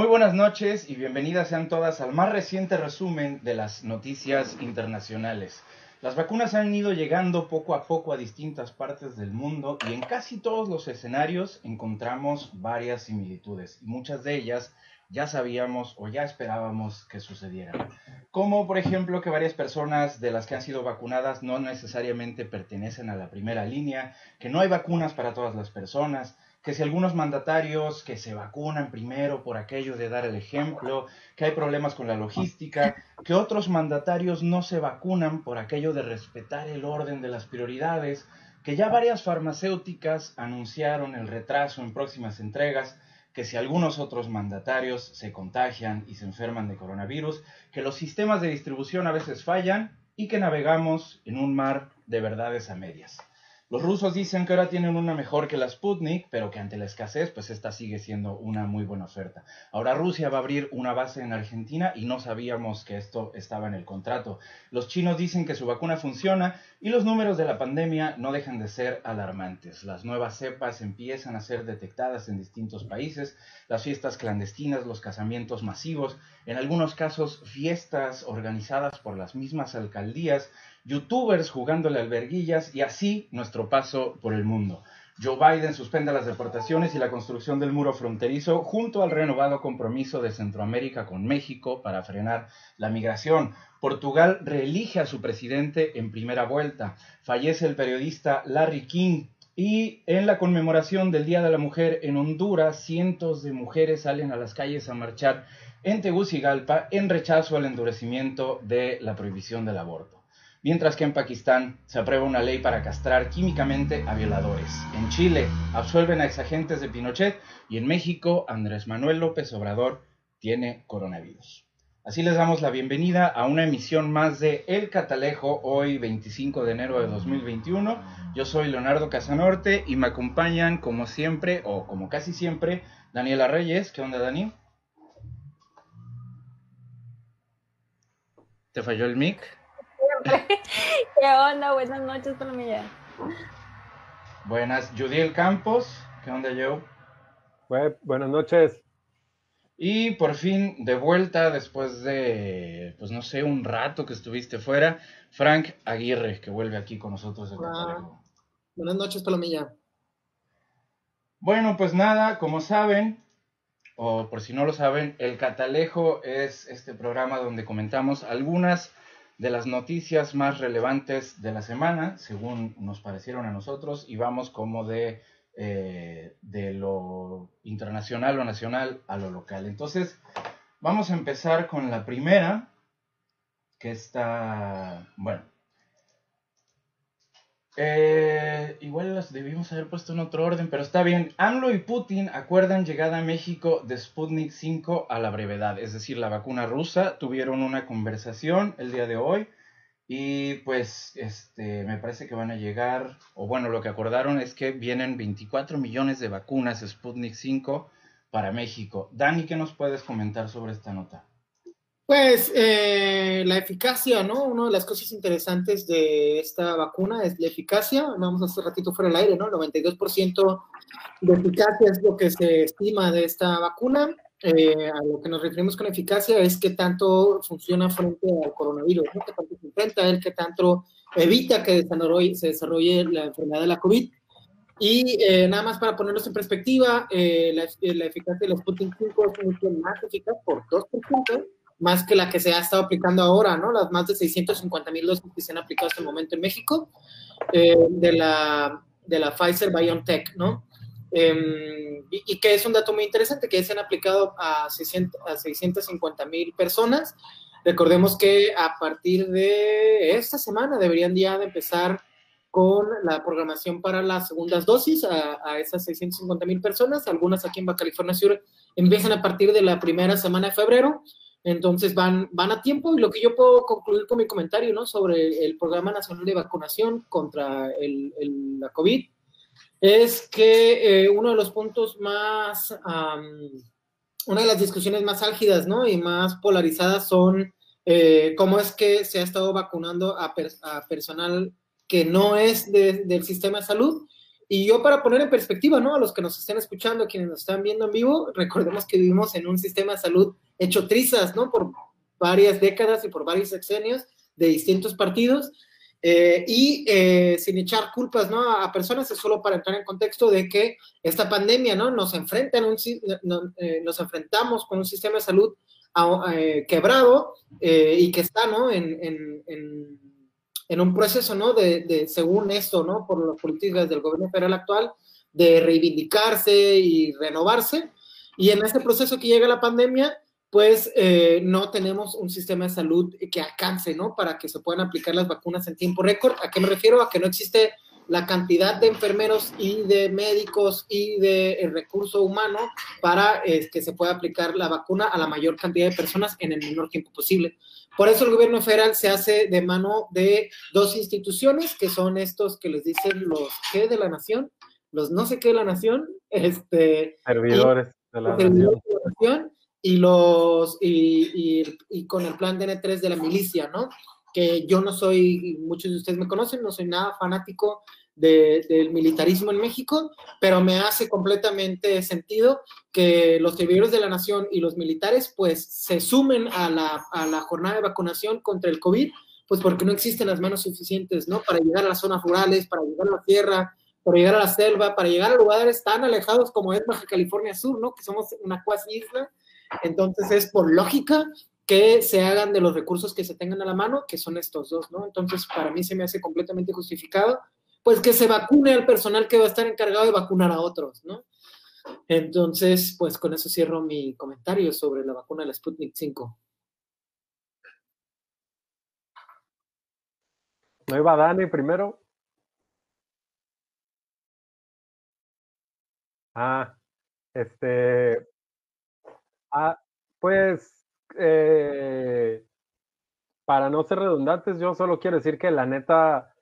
Muy buenas noches y bienvenidas sean todas al más reciente resumen de las noticias internacionales. Las vacunas han ido llegando poco a poco a distintas partes del mundo y en casi todos los escenarios encontramos varias similitudes y muchas de ellas ya sabíamos o ya esperábamos que sucedieran. Como por ejemplo que varias personas de las que han sido vacunadas no necesariamente pertenecen a la primera línea, que no hay vacunas para todas las personas, que si algunos mandatarios que se vacunan primero por aquello de dar el ejemplo, que hay problemas con la logística, que otros mandatarios no se vacunan por aquello de respetar el orden de las prioridades, que ya varias farmacéuticas anunciaron el retraso en próximas entregas, que si algunos otros mandatarios se contagian y se enferman de coronavirus, que los sistemas de distribución a veces fallan y que navegamos en un mar de verdades a medias. Los rusos dicen que ahora tienen una mejor que la Sputnik, pero que ante la escasez, pues esta sigue siendo una muy buena oferta. Ahora Rusia va a abrir una base en Argentina y no sabíamos que esto estaba en el contrato. Los chinos dicen que su vacuna funciona y los números de la pandemia no dejan de ser alarmantes. Las nuevas cepas empiezan a ser detectadas en distintos países, las fiestas clandestinas, los casamientos masivos, en algunos casos fiestas organizadas por las mismas alcaldías, youtubers jugándole alberguillas y así nuestro paso por el mundo. Joe Biden suspende las deportaciones y la construcción del muro fronterizo junto al renovado compromiso de Centroamérica con México para frenar la migración. Portugal reelige a su presidente en primera vuelta. Fallece el periodista Larry King. Y en la conmemoración del Día de la Mujer en Honduras, cientos de mujeres salen a las calles a marchar en Tegucigalpa en rechazo al endurecimiento de la prohibición del aborto mientras que en Pakistán se aprueba una ley para castrar químicamente a violadores. En Chile absuelven a exagentes de Pinochet y en México Andrés Manuel López Obrador tiene coronavirus. Así les damos la bienvenida a una emisión más de El Catalejo, hoy 25 de enero de 2021. Yo soy Leonardo Casanorte y me acompañan como siempre, o como casi siempre, Daniela Reyes. ¿Qué onda, Dani? ¿Te falló el mic? ¿Qué onda? Buenas noches, Palomilla. Buenas, Judiel Campos. ¿Qué onda, Joe? buenas noches. Y por fin, de vuelta después de, pues no sé, un rato que estuviste fuera, Frank Aguirre, que vuelve aquí con nosotros. buenas noches, Palomilla. Bueno, pues nada, como saben, o por si no lo saben, El Catalejo es este programa donde comentamos algunas de las noticias más relevantes de la semana, según nos parecieron a nosotros, y vamos como de, eh, de lo internacional o nacional a lo local. Entonces, vamos a empezar con la primera, que está, bueno, eh, igual las debimos haber puesto en otro orden, pero está bien. AMLO y Putin acuerdan llegada a México de Sputnik 5 a la brevedad, es decir, la vacuna rusa. Tuvieron una conversación el día de hoy y pues este, me parece que van a llegar, o bueno, lo que acordaron es que vienen 24 millones de vacunas Sputnik 5 para México. Dani, ¿qué nos puedes comentar sobre esta nota? Pues eh, la eficacia, ¿no? Una de las cosas interesantes de esta vacuna es la eficacia. Vamos hace ratito fuera del aire, ¿no? 92% de eficacia es lo que se estima de esta vacuna. Eh, a lo que nos referimos con eficacia es que tanto funciona frente al coronavirus. Que tanto se enfrenta él, que tanto evita que se desarrolle la enfermedad de la COVID. Y eh, nada más para ponernos en perspectiva, la, la, eficacia de la Sputnik 5 es mucho más eficaz por 2% más que la que se ha estado aplicando ahora, ¿no? Las más de 650 mil dosis que se han aplicado hasta el momento en México eh, de, la, de la Pfizer BioNTech, ¿no? Em, y, que es un dato muy interesante, que se han aplicado a, 600, a 650 mil personas. Recordemos que a partir de esta semana deberían ya de empezar con la programación para las segundas dosis a, a esas 650 mil personas. Algunas aquí en Baja California Sur empiezan a partir de la primera semana de febrero entonces van, van a tiempo y lo que yo puedo concluir con mi comentario ¿no? sobre el Programa Nacional de Vacunación contra el, la COVID es que eh, uno de los puntos más, una de las discusiones más álgidas ¿no? y más polarizadas son eh, cómo es que se ha estado vacunando a, personal que no es del sistema de salud Y yo para poner en perspectiva, ¿no? A los que nos estén escuchando, a quienes nos están viendo en vivo, recordemos que vivimos en un sistema de salud hecho trizas, ¿no? Por varias décadas y por varios sexenios de distintos partidos. Eh, y eh, sin echar culpas ¿no? a, personas, es solo para entrar en contexto de que esta pandemia ¿no? nos, enfrenta en un, eh, nos enfrentamos con un sistema de salud quebrado y que está ¿no? en, en en un proceso, ¿no? De, de, según esto, ¿no? Por las políticas del gobierno federal actual, de reivindicarse y renovarse. Y en este proceso que llega la pandemia, pues eh, no tenemos un sistema de salud que alcance, ¿no? Para que se puedan aplicar las vacunas en tiempo récord. ¿A qué me refiero? A que no existe la cantidad de enfermeros y de médicos y de eh, recurso humano para eh, que se pueda aplicar la vacuna a la mayor cantidad de personas en el menor tiempo posible. Por eso el gobierno federal se hace de mano de dos instituciones, que son estos que les dicen los qué de la nación, los no sé qué de la nación, este, servidores de la nación. y los y, y, con el plan DN3 de la milicia, ¿no? Que yo no soy, muchos de ustedes me conocen, no soy nada fanático del militarismo en México, pero me hace completamente sentido que los servidores de la nación y los militares pues se sumen a la, a la jornada de vacunación contra el COVID, pues porque no existen las manos suficientes, ¿no? Para llegar a las zonas rurales, para llegar a la tierra, para llegar a la selva, para llegar a lugares tan alejados como es Baja California Sur, ¿no? Que somos una cuasi isla. Entonces es por lógica que se hagan de los recursos que se tengan a la mano, que son estos dos, ¿no? Entonces, para mí se me hace completamente justificado pues que se vacune al personal que va a estar encargado de vacunar a otros, ¿no? Entonces, pues con eso cierro mi comentario sobre la vacuna de la Sputnik 5. ¿No iba Dani primero? Ah, este. Ah, pues. Eh, para no ser redundantes, yo solo quiero decir que la neta.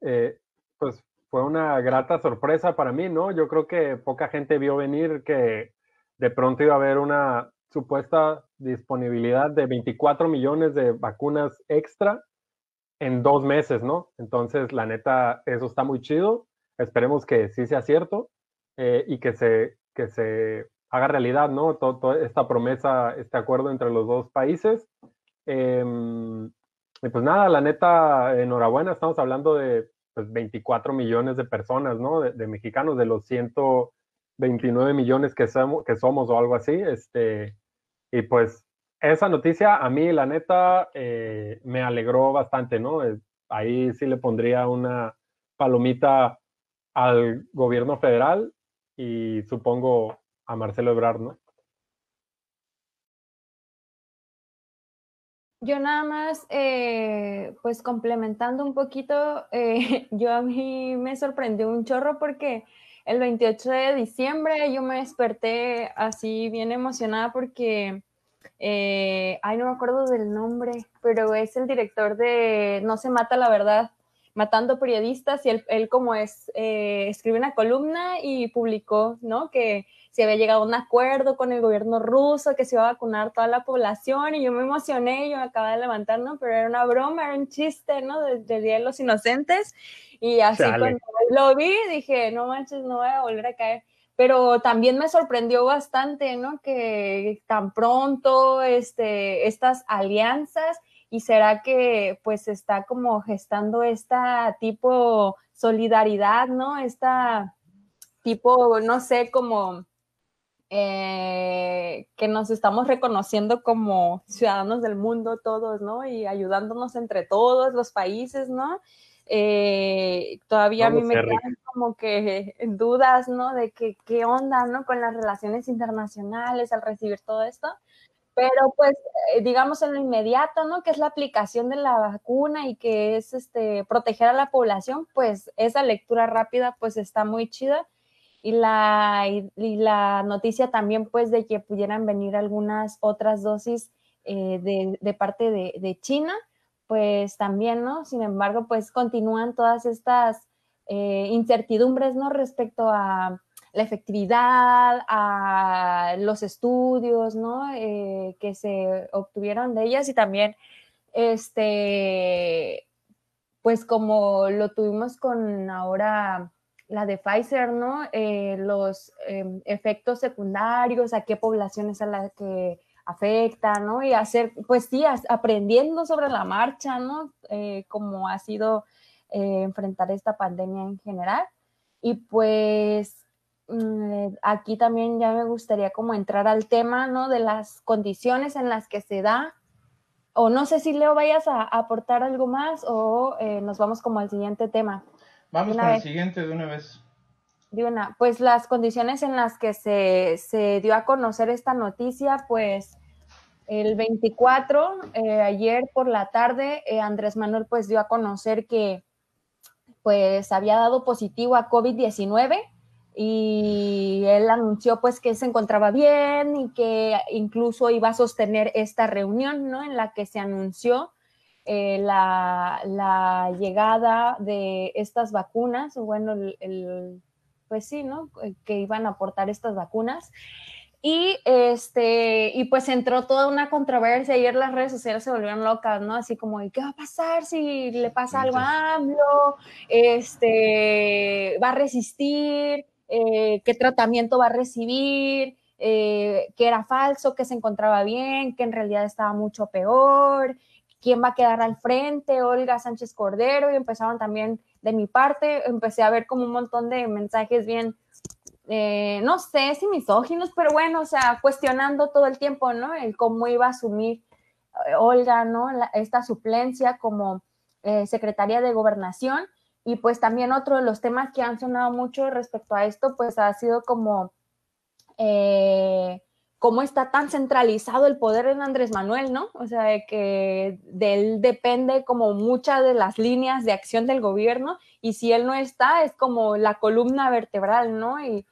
Eh, pues fue una grata sorpresa para mí, ¿no? Yo creo que poca gente vio venir que de pronto iba a haber una supuesta disponibilidad de 24 millones de vacunas extra en dos meses, ¿no? Entonces, la neta, eso está muy chido. Esperemos que sí sea cierto eh, y que se, que se haga realidad, ¿no? Todo, esta promesa, este acuerdo entre los dos países. Y pues nada, la neta, enhorabuena, estamos hablando de pues 24 millones de personas, ¿no? De, mexicanos, de los 129 millones que somos, que somos o algo así. Este, y pues esa noticia a mí, la neta, eh, me alegró bastante, ¿no? Eh, ahí sí le pondría una palomita al gobierno federal y supongo a Marcelo Ebrard, ¿no? Yo nada más, eh, pues complementando un poquito, eh, yo a mí me sorprendió un chorro porque el 28 de diciembre yo me desperté así bien emocionada porque, eh, ay, no me acuerdo del nombre, pero es el director de No se mata la verdad, matando periodistas y él, él como es, escribe una columna y publicó, ¿no? Que se había llegado a un acuerdo con el gobierno ruso, que se iba a vacunar toda la población y yo me emocioné, yo me acababa de levantar, ¿no? Pero era una broma, era un chiste, ¿no? Del Día de los Inocentes. Y así cuando lo vi, dije, no manches, no voy a volver a caer pero también me sorprendió bastante, ¿no? Que tan pronto este, estas alianzas y será que pues está como gestando esta tipo solidaridad, ¿no? Esta tipo, no sé, como eh, que nos estamos reconociendo como ciudadanos del mundo todos, ¿no? Y ayudándonos entre todos los países, ¿no? Eh, todavía a mí me quedan como que dudas, ¿no? De que, qué onda, ¿no? Con las relaciones internacionales al recibir todo esto. Pero pues, eh, digamos en lo inmediato, ¿no? Que es la aplicación de la vacuna y que es este, proteger a la población, pues esa lectura rápida pues está muy chida y la, y, la noticia también pues de que pudieran venir algunas otras dosis eh, de, de, parte de, de, China, pues también, ¿no? Sin embargo, pues continúan todas estas eh, incertidumbres, ¿no? Respecto a la efectividad, a los estudios, ¿no? Eh, que se obtuvieron de ellas y también, este, pues como lo tuvimos con ahora la de Pfizer, ¿no? Eh, los em, efectos secundarios, a qué poblaciones a las que afecta, ¿no? Y hacer, pues sí, aprendiendo sobre la marcha, ¿no? Eh, como ha sido eh, enfrentar esta pandemia en general. Y pues mm, aquí también ya me gustaría como entrar al tema, ¿no? De las condiciones en las que se da. O no sé si Leo vayas a, aportar algo más o nos vamos como al siguiente tema. Vamos con el siguiente de una vez. De una, pues las condiciones en las que se, dio a conocer esta noticia, pues el 24, eh, ayer por la tarde, eh, Andrés Manuel pues dio a conocer que pues había dado positivo a COVID-19 y él anunció pues que se encontraba bien y que incluso iba a sostener esta reunión, ¿no? En la que se anunció eh, la, llegada de estas vacunas, o bueno, el, pues sí, ¿no? Eh, que iban a aportar estas vacunas. Y este, y pues entró toda una controversia. Ayer las redes sociales se volvieron locas, ¿no? Así como, ¿qué va a pasar si le pasa algo a AMLO? Este, ¿va a resistir? Eh, ¿Qué tratamiento va a recibir? que era falso, que se encontraba bien, que en realidad estaba mucho peor, quién va a quedar al frente, Olga Sánchez Cordero, y empezaron también de mi parte, empecé a ver como un montón de mensajes bien, eh, no sé si misóginos, pero bueno, o sea, cuestionando todo el tiempo, ¿no? El cómo iba a asumir eh, Olga, ¿no? esta suplencia como eh, secretaria de gobernación. Y pues también otro de los temas que han sonado mucho respecto a esto, pues ha sido como cómo está tan centralizado el poder en Andrés Manuel, ¿no? O sea, que de él depende como muchas de las líneas de acción del gobierno y si él no está es como la columna vertebral, ¿no? Y,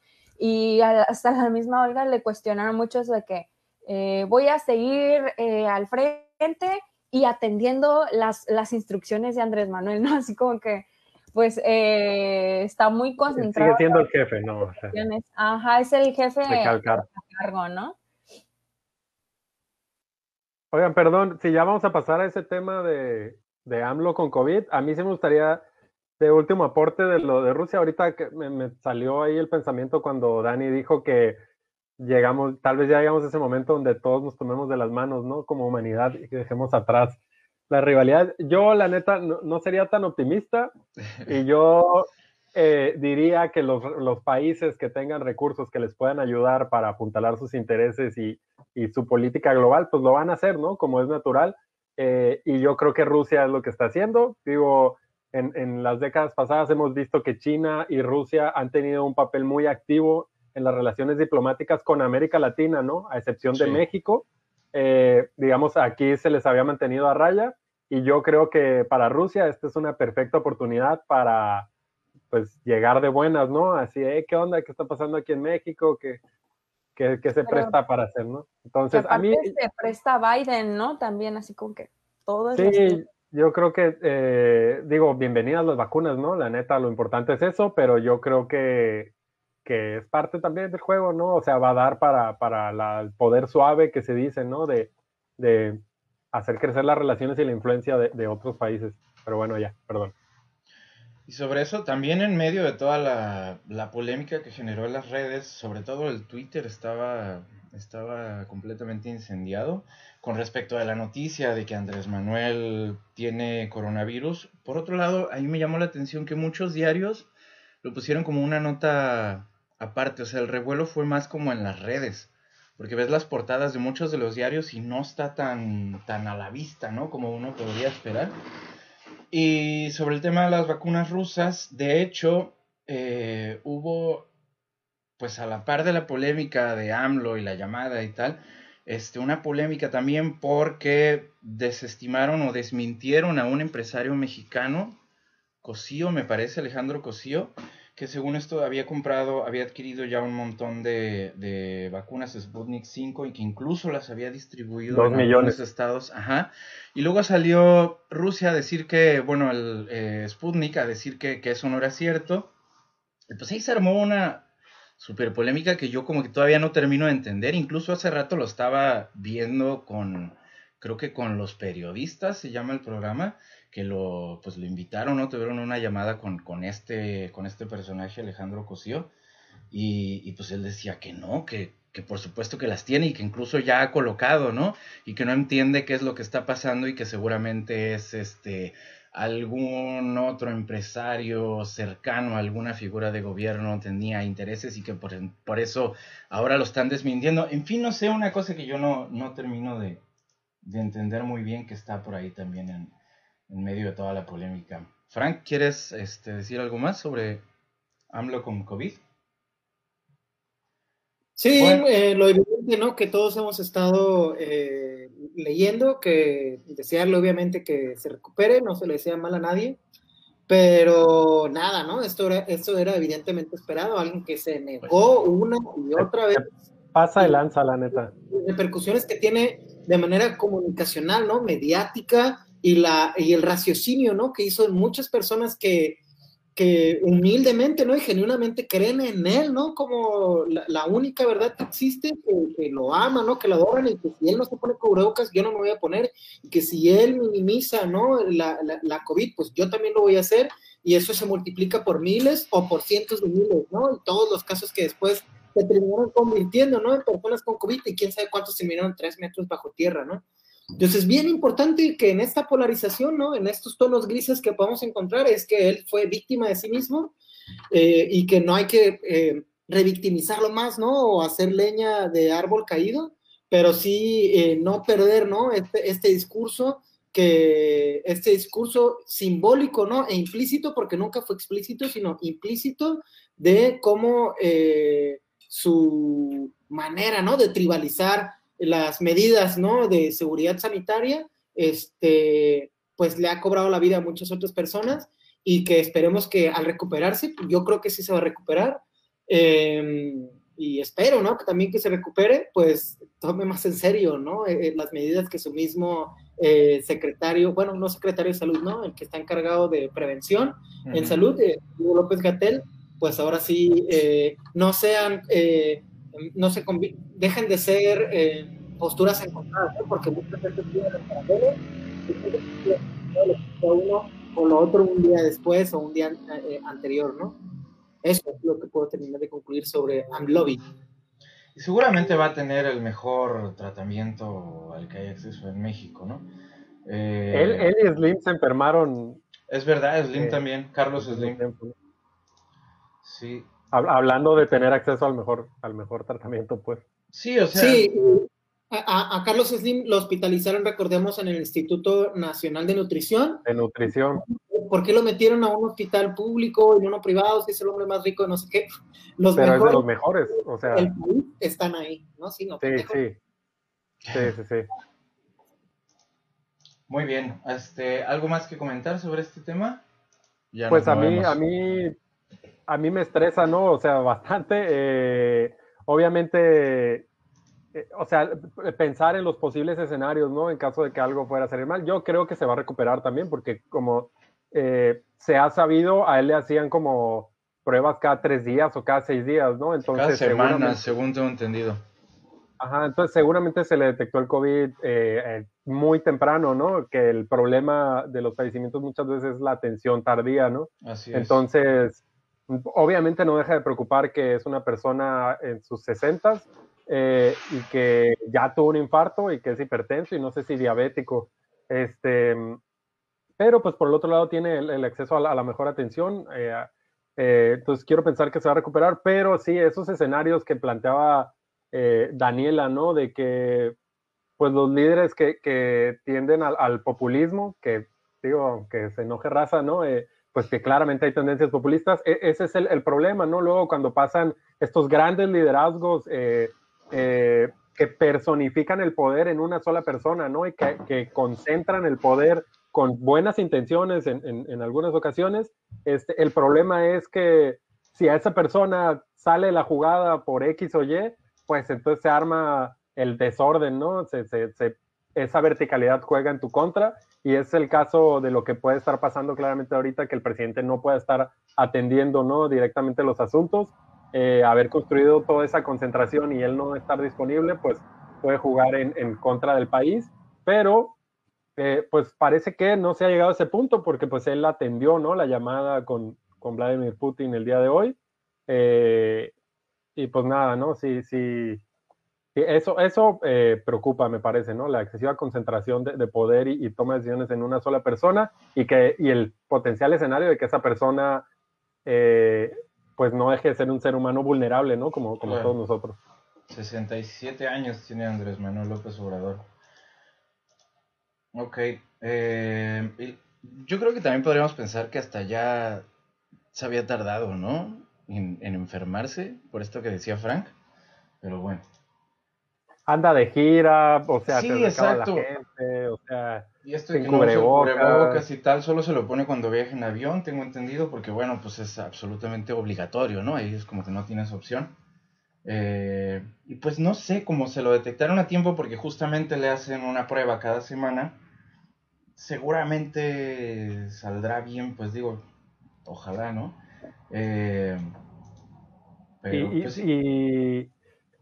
hasta la misma Olga le cuestionaron mucho eso de que eh, voy a seguir eh, al frente y atendiendo las, las instrucciones de Andrés Manuel, ¿no? Así como que pues eh, está muy concentrado. Sigue siendo el jefe, ¿no? Ajá, es el jefe de cargo, ¿no? Oigan, perdón, si ya vamos a pasar a ese tema de, de AMLO con COVID, a mí sí me gustaría, de último aporte de lo de Rusia, ahorita que me, salió ahí el pensamiento cuando Dani dijo que llegamos, tal vez ya llegamos a ese momento donde todos nos tomemos de las manos, ¿no? Como humanidad y dejemos atrás la rivalidad. Yo, la neta, no, sería tan optimista y yo eh, diría que los, los, países que tengan recursos que les puedan ayudar para apuntalar sus intereses y, y su política global, pues lo van a hacer, ¿no? Como es natural. Eh, y yo creo que Rusia es lo que está haciendo. Digo, en, en, las décadas pasadas hemos visto que China y Rusia han tenido un papel muy activo en las relaciones diplomáticas con América Latina, ¿no? A excepción de México. Eh, digamos, aquí se les había mantenido a raya y yo creo que para Rusia esta es una perfecta oportunidad para, pues, llegar de buenas, ¿no? Así, ¿qué onda? ¿Qué está pasando aquí en México? ¿Qué, que, se presta para hacer, ¿no? Entonces, a mí... Se presta Biden, ¿no? También así como que todo es... Sí, yo creo que, eh, digo, bienvenidas las vacunas, ¿no? La neta, lo importante es eso, pero yo creo que, que es parte también del juego, ¿no? O sea, va a dar para, para la, el poder suave que se dice, ¿no? De, de hacer crecer las relaciones y la influencia de, de otros países. Pero bueno, ya, perdón. Y sobre eso, también en medio de toda la, polémica que generó en las redes, sobre todo el Twitter estaba, estaba completamente incendiado con respecto a la noticia de que Andrés Manuel tiene coronavirus. Por otro lado, a mí me llamó la atención que muchos diarios lo pusieron como una nota aparte, o sea, el revuelo fue más como en las redes, porque ves las portadas de muchos de los diarios y no está tan, tan a la vista, ¿no? Como uno podría esperar. Y sobre el tema de las vacunas rusas, de hecho, eh, hubo, pues a la par de la polémica de AMLO y la llamada y tal, este, una polémica también porque desestimaron o desmintieron a un empresario mexicano, Cosío, me parece, Alejandro Cosío, que según esto había comprado, había adquirido ya un montón de, vacunas Sputnik 5 y que incluso las había distribuido en millones. de estados. Ajá. Y luego salió Rusia a decir que, bueno, el eh, Sputnik a decir que, que, eso no era cierto. Y pues ahí se armó una super polémica que yo como que todavía no termino de entender. Incluso hace rato lo estaba viendo con, creo que con los periodistas, se llama el programa que lo, pues, lo invitaron, ¿no? Tuvieron una llamada con, con, este, con este personaje, Alejandro Cosío, y, y pues él decía que no, que, que por supuesto que las tiene y que incluso ya ha colocado, ¿no? Y que no entiende qué es lo que está pasando y que seguramente es este algún otro empresario cercano a alguna figura de gobierno tenía intereses y que por, por eso ahora lo están desmintiendo. En fin, no sé, una cosa que yo no, no termino de, de entender muy bien que está por ahí también en, en medio de toda la polémica. Frank, ¿quieres este, decir algo más sobre AMLO con COVID? Sí, eh, lo evidente, ¿no? Que todos hemos estado eh, leyendo, que desearle obviamente que se recupere, no se le desea mal a nadie, pero nada, ¿no? Esto era, esto era evidentemente esperado, alguien que se negó una y otra vez. Pasa el lanza, la neta. Repercusiones que tiene de manera comunicacional, ¿no? Mediática y, la, y el raciocinio, ¿no? Que hizo en muchas personas que que humildemente, ¿no? Y genuinamente creen en él, ¿no? Como la, única verdad que existe, que, lo ama, ¿no? Que lo adoran y que si él no se pone cubrebocas, yo no me voy a poner, y que si él minimiza, ¿no? La, la, COVID, pues yo también lo voy a hacer, y eso se multiplica por miles o por cientos de miles, ¿no? Y todos los casos que después se terminaron convirtiendo, ¿no? En personas con COVID, y quién sabe cuántos terminaron tres metros bajo tierra, ¿no? Entonces, bien importante que en esta polarización, ¿no? En estos tonos grises que podemos encontrar, es que él fue víctima de sí mismo eh, y que no hay que eh, revictimizarlo más, ¿no? O hacer leña de árbol caído, pero sí eh, no perder, ¿no? Este, este, discurso que este discurso simbólico, ¿no? E implícito, porque nunca fue explícito, sino implícito de cómo su manera, ¿no? De tribalizar las medidas ¿no? de seguridad sanitaria, este, pues le ha cobrado la vida a muchas otras personas y que esperemos que al recuperarse, yo creo que sí se va a recuperar. Em, y espero, ¿no? Que también que se recupere, pues tome más en serio, ¿no? Eh, eh, las medidas que su mismo eh, secretario, bueno, no secretario de salud, ¿no? El que está encargado de prevención en salud, Hugo López Gatel, pues ahora sí no sean no se dejen de ser eh, posturas encontradas, porque muchas veces tienen el paralelo uno o lo otro un día después o un día eh, anterior, ¿no? Eso es lo que puedo terminar de concluir sobre Amlobby. Y seguramente va a tener el mejor tratamiento al que hay acceso en México, ¿no? Eh, él, él, y Slim se enfermaron. Es verdad, Slim también, Carlos Slim. Sí, Hablando de tener acceso al mejor, al mejor tratamiento, pues. Sí, o sea. Sí, a, Carlos Slim lo hospitalizaron, recordemos, en el Instituto Nacional de Nutrición. De Nutrición. ¿Por qué lo metieron a un hospital público y uno privado? Si es el hombre más rico, no sé qué. Los Pero mejores, es de los mejores, o sea. El país están ahí, ¿no? Sí, no, sí, sí. Sí, sí, sí. Muy bien. Este, ¿Algo más que comentar sobre este tema? Ya pues a mí, a mí a mí me estresa, ¿no? O sea, bastante. Eh, obviamente, eh, o sea, pensar en los posibles escenarios, ¿no? En caso de que algo fuera a salir mal. Yo creo que se va a recuperar también, porque como eh, se ha sabido, a él le hacían como pruebas cada tres días o cada seis días, ¿no? Entonces, cada semana, según tengo entendido. Ajá, entonces seguramente se le detectó el COVID muy temprano, ¿no? Que el problema de los padecimientos muchas veces es la atención tardía, ¿no? Así es. Entonces, obviamente no deja de preocupar que es una persona en sus 60 eh, y que ya tuvo un infarto y que es hipertenso y no sé si diabético. Este, pero pues por el otro lado tiene el, acceso a la, mejor atención. Eh, eh, entonces quiero pensar que se va a recuperar, pero sí, esos escenarios que planteaba Daniela, ¿no? De que pues los líderes que, que tienden al, al, populismo, que digo, aunque se enoje raza, ¿no? Pues que claramente hay tendencias populistas. E, ese es el, problema, ¿no? Luego cuando pasan estos grandes liderazgos eh, eh, que personifican el poder en una sola persona, ¿no? Y que, concentran el poder con buenas intenciones en, algunas ocasiones, este, el problema es que si a esa persona sale la jugada por X o Y, pues entonces se arma el desorden, ¿no? Se, esa verticalidad juega en tu contra y es el caso de lo que puede estar pasando claramente ahorita, que el presidente no puede estar atendiendo ¿no? directamente los asuntos, eh, haber construido toda esa concentración y él no estar disponible, pues puede jugar en, en contra del país, pero eh, pues parece que no se ha llegado a ese punto porque pues él atendió, ¿no? La llamada con, con Vladimir Putin el día de hoy. Eh, y pues nada, ¿no? Sí, sí. Eso eso eh, preocupa, me parece, ¿no? La excesiva concentración de, poder y, toma de decisiones en una sola persona y, que, y el potencial escenario de que esa persona pues no deje de ser un ser humano vulnerable, ¿no? Como, como todos nosotros. 67 años tiene Andrés Manuel López Obrador. Ok. Eh, yo creo que también podríamos pensar que hasta ya se había tardado, ¿no? En, enfermarse, por esto que decía Frank. Pero bueno. Anda de gira, o sea, sí, exacto. la gente, o sea, y esto de que no cubrebocas y tal, solo se lo pone cuando viaja en avión, tengo entendido, porque bueno, pues es absolutamente obligatorio, ¿no? Ahí es como que no tienes opción. Eh, y pues no sé cómo se lo detectaron a tiempo porque justamente le hacen una prueba cada semana. Seguramente saldrá bien, pues digo, ojalá, ¿no? Eh, pero, y, pues y,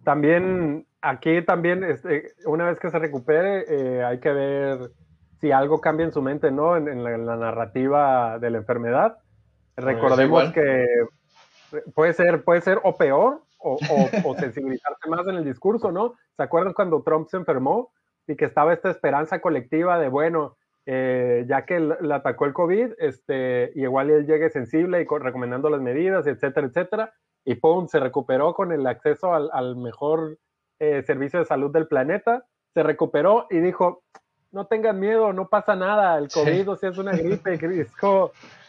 también aquí también, este, una vez que se recupere, eh, hay que ver si algo cambia en su mente, ¿no? En, la, narrativa de la enfermedad. Recordemos que puede ser, puede ser o peor o, o, sensibilizarse más en el discurso, ¿no? ¿Se acuerdan cuando Trump se enfermó y que estaba esta esperanza colectiva de, bueno, eh, ya que le atacó el COVID, este, y igual él llegue sensible y recomendando las medidas, etcétera, etcétera, y ¡pum! se recuperó con el acceso al, al mejor eh, servicio de salud del planeta, se recuperó y dijo, no tengan miedo, no pasa nada, el COVID, o sea, es una gripe, es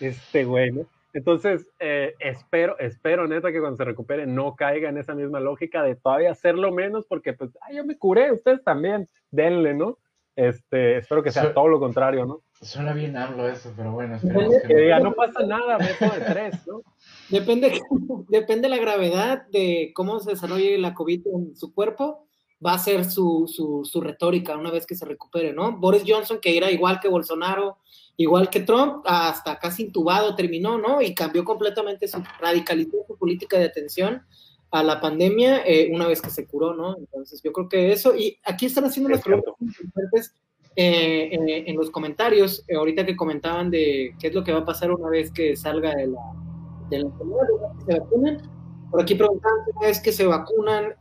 este güey, ¿no? Entonces, eh, espero, espero neta que cuando se recupere no caiga en esa misma lógica de todavía hacerlo menos porque, pues, ay, yo me curé, ustedes también, denle, ¿no? Este, espero que sea todo lo contrario, ¿no? Suena bien hablo eso, pero bueno, esperemos que, diga, no pasa nada, método de tres, ¿no? Depende, depende la gravedad de cómo se desarrolle la COVID en su cuerpo, va a ser su, su, su retórica una vez que se recupere, ¿no? Boris Johnson, que era igual que Bolsonaro, igual que Trump, hasta casi intubado terminó, ¿no? Y cambió completamente su, radicalizó su política de atención a la pandemia eh, una vez que se curó, ¿no? Entonces yo creo que eso, y aquí están haciendo las preguntas importantes eh, en, los comentarios, eh, ahorita que comentaban de qué es lo que va a pasar una vez que salga de la, de la enfermedad, se vacunen. Por aquí preguntan, una vez que se vacunan,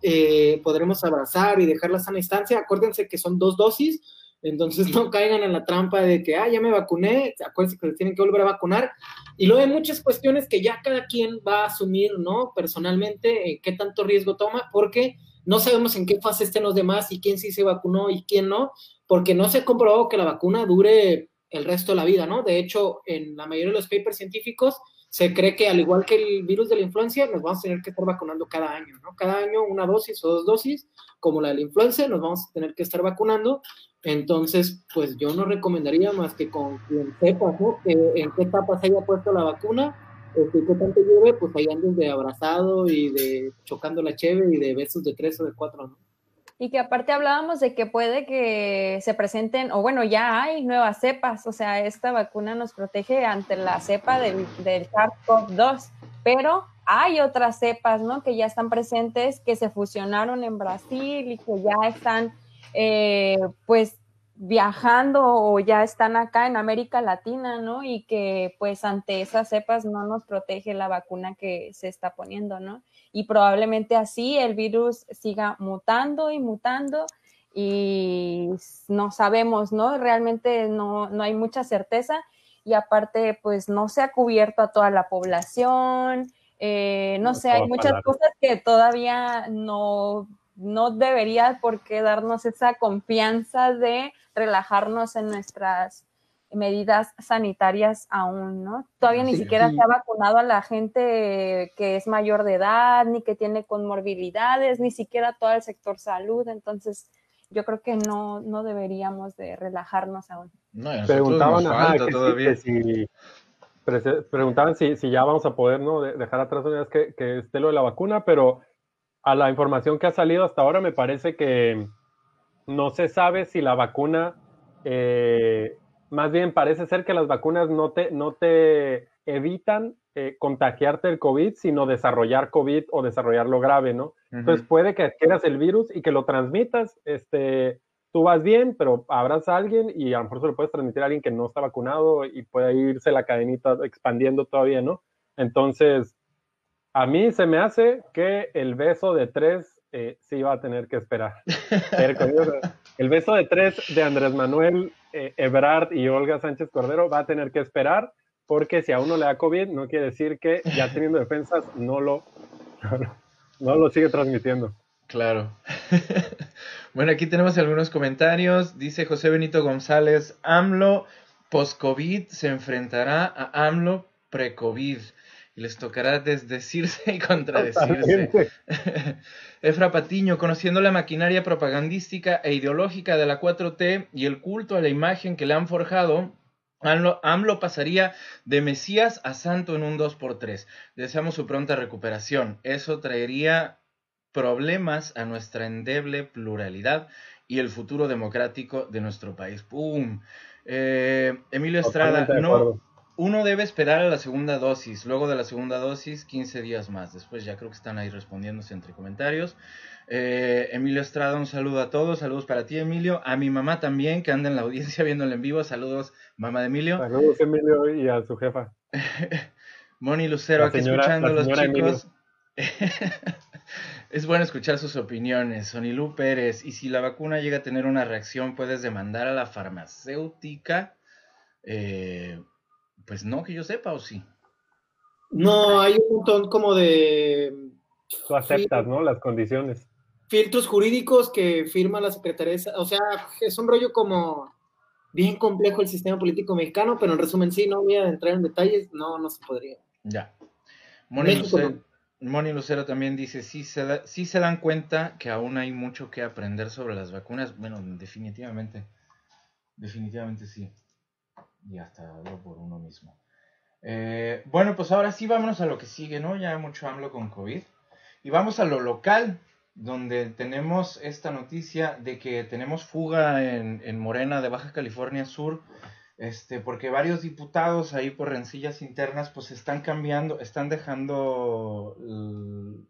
podremos abrazar y dejar la sana instancia. Acuérdense que son dos dosis, entonces no caigan en la trampa de que, ah, ya me vacuné, acuérdense que se tienen que volver a vacunar. Y luego hay muchas cuestiones que ya cada quien va a asumir, ¿no? Personalmente, eh, qué tanto riesgo toma, porque no sabemos en qué fase estén los demás y quién sí se vacunó y quién no, porque no se ha comprobado que la vacuna dure el resto de la vida, ¿no? De hecho, en la mayoría de los papers científicos se cree que al igual que el virus de la influencia, nos vamos a tener que estar vacunando cada año, ¿no? Cada año una dosis o dos dosis, como la de la influenza, nos vamos a tener que estar vacunando entonces, pues yo no recomendaría más que con quien sepa, ¿no? Que en qué etapa se haya puesto la vacuna, este, qué tanto lleve, pues ahí andes de abrazado y de chocando la cheve y de besos de tres o de cuatro, ¿no? Y que aparte hablábamos de que puede que se presenten, o bueno, ya hay nuevas cepas, o sea, esta vacuna nos protege ante la cepa del, del SARS-CoV-2, pero hay otras cepas, ¿no? Que ya están presentes, que se fusionaron en Brasil y que ya están eh, pues viajando o ya están acá en América Latina, ¿no? Y que pues ante esas cepas no nos protege la vacuna que se está poniendo, ¿no? Y probablemente así el virus siga mutando y mutando y no sabemos, ¿no? Realmente no, no hay mucha certeza y aparte pues no se ha cubierto a toda la población, eh, no sé, hay muchas cosas que todavía no no debería por qué darnos esa confianza de relajarnos en nuestras medidas sanitarias aún, ¿no? Todavía ni siquiera se ha vacunado a la gente que es mayor de edad, ni que tiene conmorbilidades, ni siquiera todo el sector salud, entonces yo creo que no, no deberíamos de relajarnos aún. No, preguntaban, si, preguntaban si, si, ya vamos a poder ¿no? dejar atrás una vez que, que esté lo de la vacuna, pero a la información que ha salido hasta ahora, me parece que no se sabe si la vacuna, eh, más bien parece ser que las vacunas no te, no te evitan eh, contagiarte el COVID, sino desarrollar COVID o desarrollarlo grave, ¿no? Entonces puede que adquieras el virus y que lo transmitas, este, tú vas bien, pero abrazas a alguien y a lo mejor se lo puedes transmitir a alguien que no está vacunado y puede irse la cadenita expandiendo todavía, ¿no? Entonces, a mí se me hace que el beso de tres eh, sí va a tener que esperar. el beso de tres de Andrés Manuel eh, Ebrard y Olga Sánchez Cordero va a tener que esperar porque si a uno le da COVID no quiere decir que ya teniendo defensas no lo, no lo sigue transmitiendo. Claro. bueno, aquí tenemos algunos comentarios. Dice José Benito González, AMLO post-COVID se enfrentará a AMLO pre-COVID y les tocará desdecirse y contradecirse. Efra Patiño, conociendo la maquinaria propagandística e ideológica de la 4T y el culto a la imagen que le han forjado, AMLO, AMLO, pasaría de Mesías a Santo en un 2x3. Deseamos su pronta recuperación. Eso traería problemas a nuestra endeble pluralidad y el futuro democrático de nuestro país. ¡Pum! Eh, Emilio Estrada, no, uno debe esperar a la segunda dosis, luego de la segunda dosis 15 días más. Después ya creo que están ahí respondiéndose entre comentarios. Eh, Emilio Estrada, un saludo a todos, saludos para ti Emilio, a mi mamá también que anda en la audiencia viéndolo en vivo, saludos mamá de Emilio. Saludos Emilio y a su jefa. Moni Lucero, aquí escuchando los chicos. Es bueno escuchar sus opiniones. Sonilú Pérez, y si la vacuna llega a tener una reacción, ¿puedes demandar a la farmacéutica? Eh, pues no, que yo sepa, ¿o sí? No, hay un montón como de... Tú aceptas, ¿no? Las condiciones. Filtros jurídicos que firma la Secretaría. O sea, es un rollo como bien complejo el sistema político mexicano, pero en resumen sí, no voy a entrar en detalles, no, no se podría. Ya. Mónica, Moni Lucero también dice, sí se, sí se dan cuenta que aún hay mucho que aprender sobre las vacunas. Bueno, definitivamente, definitivamente sí. Y hasta hablo por uno mismo. Eh, bueno, pues ahora sí vámonos a lo que sigue, ¿no? Ya mucho hablo con COVID. Y vamos a lo local, donde tenemos esta noticia de que tenemos fuga en, en Morena de Baja California Sur este, porque varios diputados ahí por rencillas internas pues están cambiando, están dejando,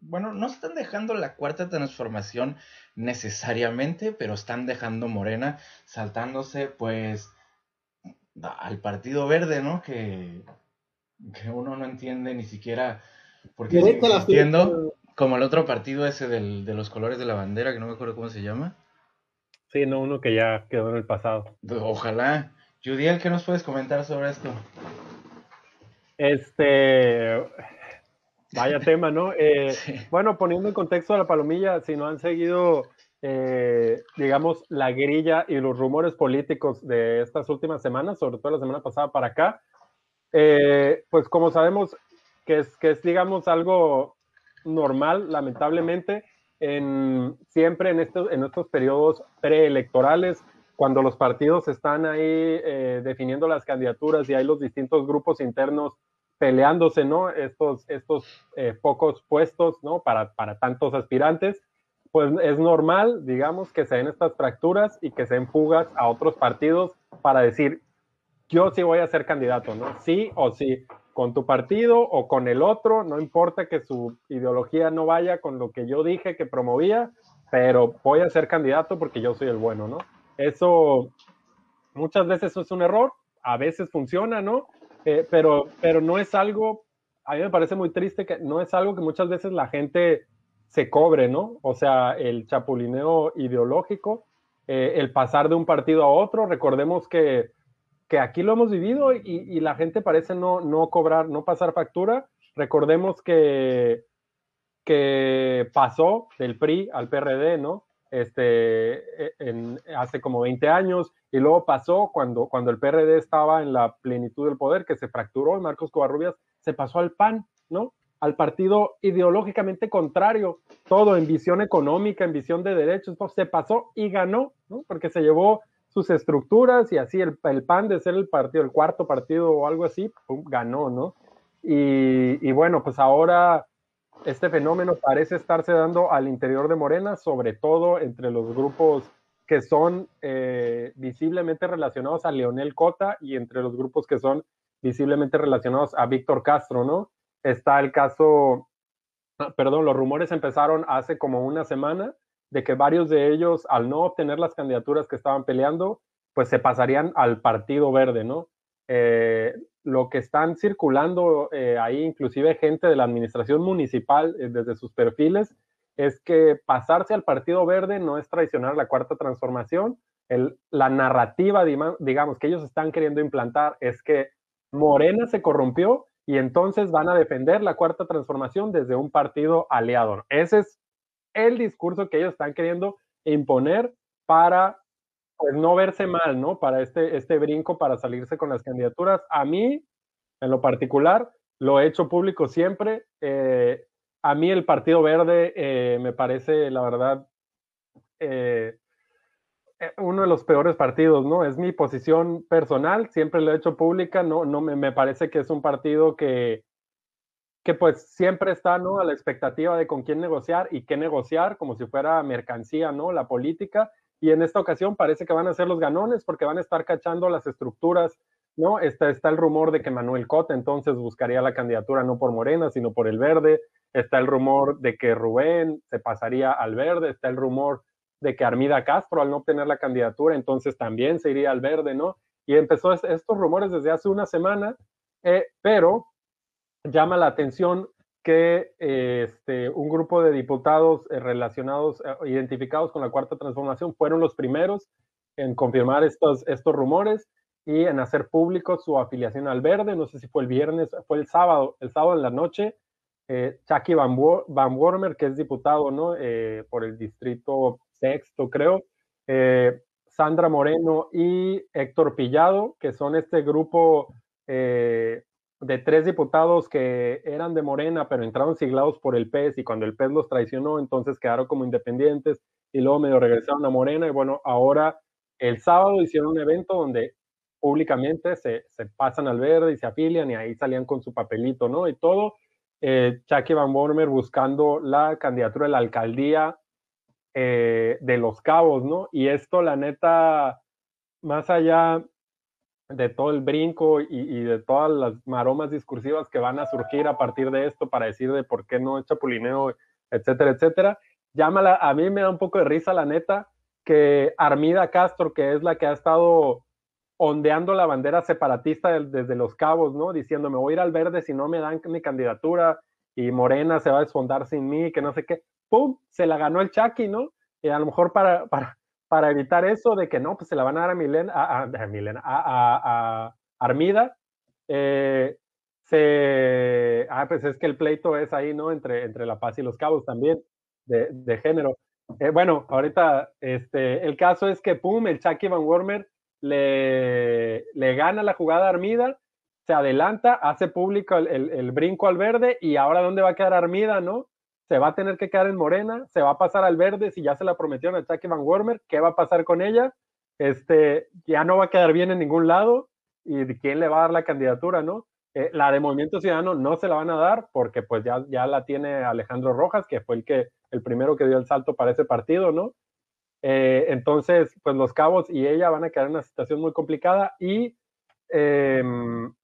bueno, no están dejando la cuarta transformación necesariamente, pero están dejando Morena saltándose pues al Partido Verde, ¿no? Que, que uno no entiende ni siquiera por qué sigue existiendo, como el otro partido ese del, de los colores de la bandera, que no me acuerdo cómo se llama. Sí, no, uno que ya quedó en el pasado. Ojalá. Judiel, ¿qué nos puedes comentar sobre esto? Este, vaya tema, ¿no? Eh, bueno, poniendo en contexto a la palomilla, si no han seguido, eh, digamos, la grilla y los rumores políticos de estas últimas semanas, sobre todo la semana pasada para acá, eh, pues como sabemos que es, que es, digamos, algo normal, lamentablemente, en, siempre en estos, en estos periodos preelectorales, cuando los partidos están ahí eh, definiendo las candidaturas y hay los distintos grupos internos peleándose, ¿no? Estos, estos eh, pocos puestos, ¿no? Para, para tantos aspirantes, pues es normal, digamos, que se den estas fracturas y que se den fugas a otros partidos para decir, yo sí voy a ser candidato, ¿no? Sí o sí, con tu partido o con el otro, no importa que su ideología no vaya con lo que yo dije que promovía, pero voy a ser candidato porque yo soy el bueno, ¿no? Eso muchas veces es un error, a veces funciona, ¿no? Eh, pero, pero no es algo, a mí me parece muy triste que no es algo que muchas veces la gente se cobre, ¿no? O sea, el chapulineo ideológico, eh, el pasar de un partido a otro, recordemos que, que aquí lo hemos vivido y, la gente parece no, no cobrar, no pasar factura. Recordemos que, que pasó del PRI al PRD, ¿no? este, e, hace como 20 años, y luego pasó cuando, cuando el PRD estaba en la plenitud del poder, que se fracturó, Marcos Covarrubias se pasó al PAN, ¿no? Al partido ideológicamente contrario, todo en visión económica, en visión de derechos, se pasó y ganó, ¿no? Porque se llevó sus estructuras y así el, el PAN de ser el partido, el cuarto partido o algo así, ganó, ¿no? Y, bueno, pues ahora este fenómeno parece estarse dando al interior de Morena, sobre todo entre los grupos que son eh, visiblemente relacionados a Leonel Cota y entre los grupos que son visiblemente relacionados a Víctor Castro, ¿no? Está el caso, ah, perdón, los rumores empezaron hace como una semana de que varios de ellos, al no obtener las candidaturas que estaban peleando, pues se pasarían al Partido Verde, ¿no? Eh, lo que están circulando eh, ahí, inclusive gente de la administración municipal eh, desde sus perfiles, es que pasarse al Partido Verde no es traicionar la cuarta transformación. la narrativa, digamos, que ellos están queriendo implantar es que Morena se corrompió y entonces van a defender la cuarta transformación desde un partido aliado. Ese es el discurso que ellos están queriendo imponer para pues, no verse mal, ¿no? Para este, este brinco, para salirse con las candidaturas. A mí, en lo particular, lo he hecho público siempre. Eh, a mí el Partido Verde eh, me parece, la verdad, eh, uno de los peores partidos, ¿no? Es mi posición personal, siempre lo he hecho pública, no, no me, me parece que es un partido que, que pues siempre está, ¿no? A la expectativa de con quién negociar y qué negociar, como si fuera mercancía, ¿no? La política. Y en esta ocasión parece que van a ser los ganones porque van a estar cachando las estructuras, ¿no? Está, está el rumor de que Manuel Cota entonces buscaría la candidatura no por Morena, sino por el verde. Está el rumor de que Rubén se pasaría al verde. Está el rumor de que Armida Castro, al no obtener la candidatura, entonces también se iría al verde, ¿no? Y empezó estos rumores desde hace una semana, eh, pero llama la atención que este, un grupo de diputados eh, relacionados, eh, identificados con la cuarta transformación, fueron los primeros en confirmar estos, estos rumores y en hacer público su afiliación al verde. No sé si fue el viernes, fue el sábado, el sábado en la noche. Eh, Van, Van Wormer, que es diputado ¿no? por el distrito sexto, creo. Sandra Moreno y Héctor Pillado, que son este grupo de tres diputados que eran de Morena, pero entraron siglados por el PES y cuando el PES los traicionó, entonces quedaron como independientes y luego medio regresaron a Morena y bueno, ahora el sábado hicieron un evento donde públicamente se, pasan al verde y se afilian y ahí salían con su papelito, ¿no? Y todo, eh, Van Bormer buscando la candidatura de la alcaldía eh, de Los Cabos, ¿no? Y esto, la neta, más allá de todo el brinco y, de todas las maromas discursivas que van a surgir a partir de esto para decir de por qué no es chapulineo, etcétera, etcétera. Llámala, a mí me da un poco de risa, la neta, que Armida Castro, que es la que ha estado ondeando la bandera separatista desde los cabos, ¿no? Diciendo, me voy a ir al verde si no me dan mi candidatura y Morena se va a desfondar sin mí, que no sé qué. ¡Pum! Se la ganó el Chucky, ¿no? Y a lo mejor para, para, para evitar eso de que no, pues se la van a dar a Milena, a, a, a, Armida. Eh, se, ah, pues es que el pleito es ahí, ¿no? Entre, entre La Paz y Los Cabos también, de, de género. Eh, bueno, ahorita, este, el caso es que, pum, el Chucky Van Wormer le, le gana la jugada a Armida, se adelanta, hace público el, el, brinco al verde y ahora dónde va a quedar Armida, ¿no? se va a tener que quedar en Morena, se va a pasar al verde si ya se la prometieron a Chucky Van Wormer, ¿qué va a pasar con ella? Este, ya no va a quedar bien en ningún lado y quién le va a dar la candidatura, ¿no? Eh, la de Movimiento Ciudadano no se la van a dar porque pues ya, ya la tiene Alejandro Rojas, que fue el que el primero que dio el salto para ese partido, ¿no? Eh, entonces, pues los cabos y ella van a quedar en una situación muy complicada y em,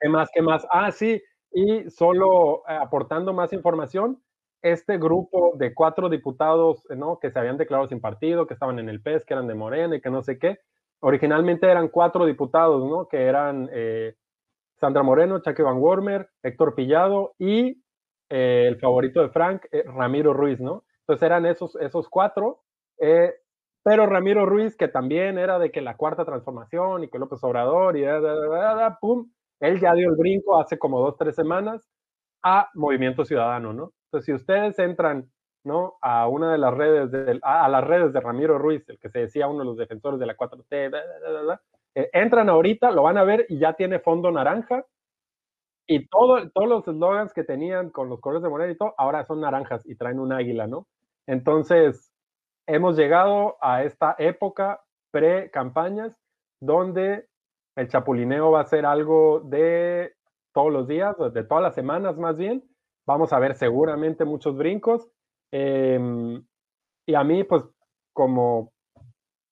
¿qué más? ¿Qué más? Ah, sí, y solo eh, aportando más información, este grupo de cuatro diputados ¿no? que se habían declarado sin partido, que estaban en el PES, que eran de Morena y que no sé qué, originalmente eran cuatro diputados, ¿no? que eran eh, Sandra Moreno, Chucky Van Wormer, Héctor Pillado y eh, el favorito de Frank, Ramiro Ruiz, ¿no? Entonces eran esos, esos cuatro, pero Ramiro Ruiz, que también era de que la cuarta transformación y que López Obrador y da, da, da, pum, él ya dio el brinco hace como dos, tres semanas a Movimiento Ciudadano, ¿no? Entonces, si ustedes entran, ¿no? A una de las redes, de, a, las redes de Ramiro Ruiz, el que se decía uno de los defensores de la 4T, eh, entran ahorita, lo van a ver y ya tiene fondo naranja. Y todo, todos los eslogans que tenían con los colores de Morena y todo, ahora son naranjas y traen un águila, ¿no? Entonces, hemos llegado a esta época pre-campañas donde el chapulineo va a ser algo de todos los días, de todas las semanas más bien. Vamos a ver seguramente muchos brincos. Em, y a mí, pues, como